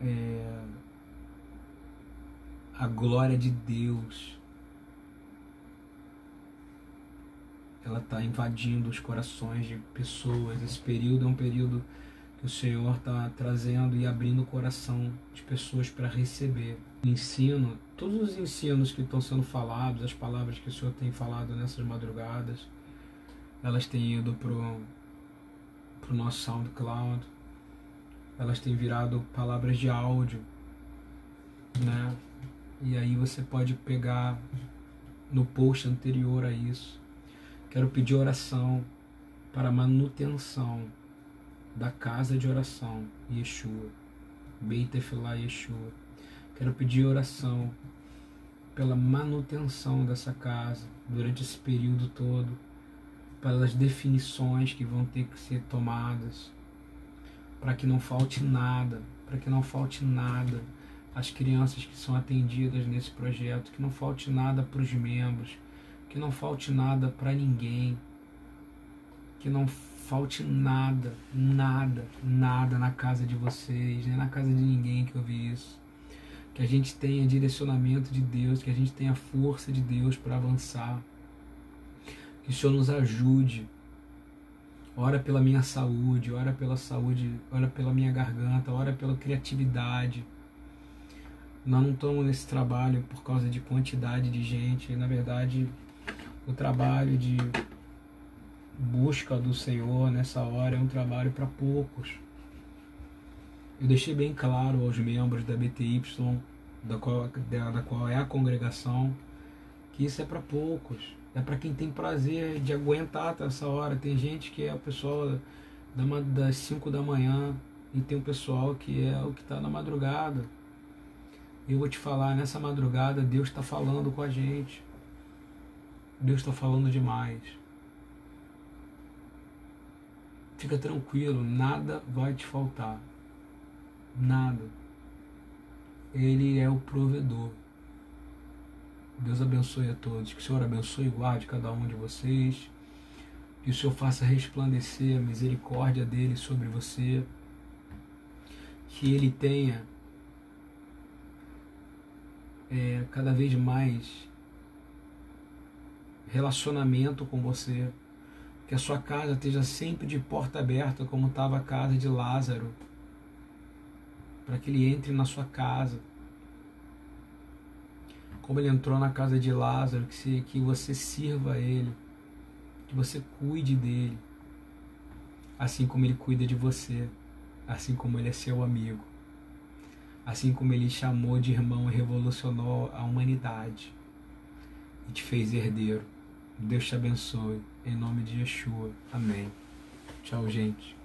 É... A glória de Deus, ela está invadindo os corações de pessoas. Esse período é um período que o Senhor está trazendo e abrindo o coração de pessoas para receber. Ensino, todos os ensinos que estão sendo falados, as palavras que o Senhor tem falado nessas madrugadas, elas têm ido pro, pro nosso SoundCloud, elas têm virado palavras de áudio, né? E aí você pode pegar no post anterior a isso. Quero pedir oração para manutenção da casa de oração Yeshua, Beit Efilá Yeshua. Quero pedir oração pela manutenção dessa casa durante esse período todo pelas definições que vão ter que ser tomadas, para que não falte nada, para que não falte nada. as crianças que são atendidas nesse projeto, que não falte nada para os membros, que não falte nada para ninguém, que não falte nada, nada, nada na casa de vocês, nem na casa de ninguém que eu vi isso. Que a gente tenha direcionamento de Deus, que a gente tenha força de Deus para avançar. Que o Senhor nos ajude. Ora pela minha saúde, ora pela saúde, ora pela minha garganta, ora pela criatividade. Nós não estamos nesse trabalho por causa de quantidade de gente, na verdade, o trabalho de busca do Senhor nessa hora é um trabalho para poucos. Eu deixei bem claro aos membros da BTY, da qual, da, da qual é a congregação, que isso é para poucos. É para quem tem prazer de aguentar até essa hora. Tem gente que é o pessoal das 5 da manhã e tem um pessoal que é o que está na madrugada. Eu vou te falar, nessa madrugada Deus está falando com a gente. Deus está falando demais. Fica tranquilo, nada vai te faltar. Nada. Ele é o provedor. Deus abençoe a todos. Que o Senhor abençoe e guarde cada um de vocês. Que o Senhor faça resplandecer a misericórdia dele sobre você. Que ele tenha é, cada vez mais relacionamento com você que a sua casa esteja sempre de porta aberta, como estava a casa de Lázaro, para que ele entre na sua casa. Como ele entrou na casa de Lázaro, que, se, que você sirva a ele, que você cuide dele, assim como ele cuida de você, assim como ele é seu amigo, assim como ele chamou de irmão e revolucionou a humanidade e te fez herdeiro. Deus te abençoe. Em nome de Yeshua. Amém. Tchau, gente.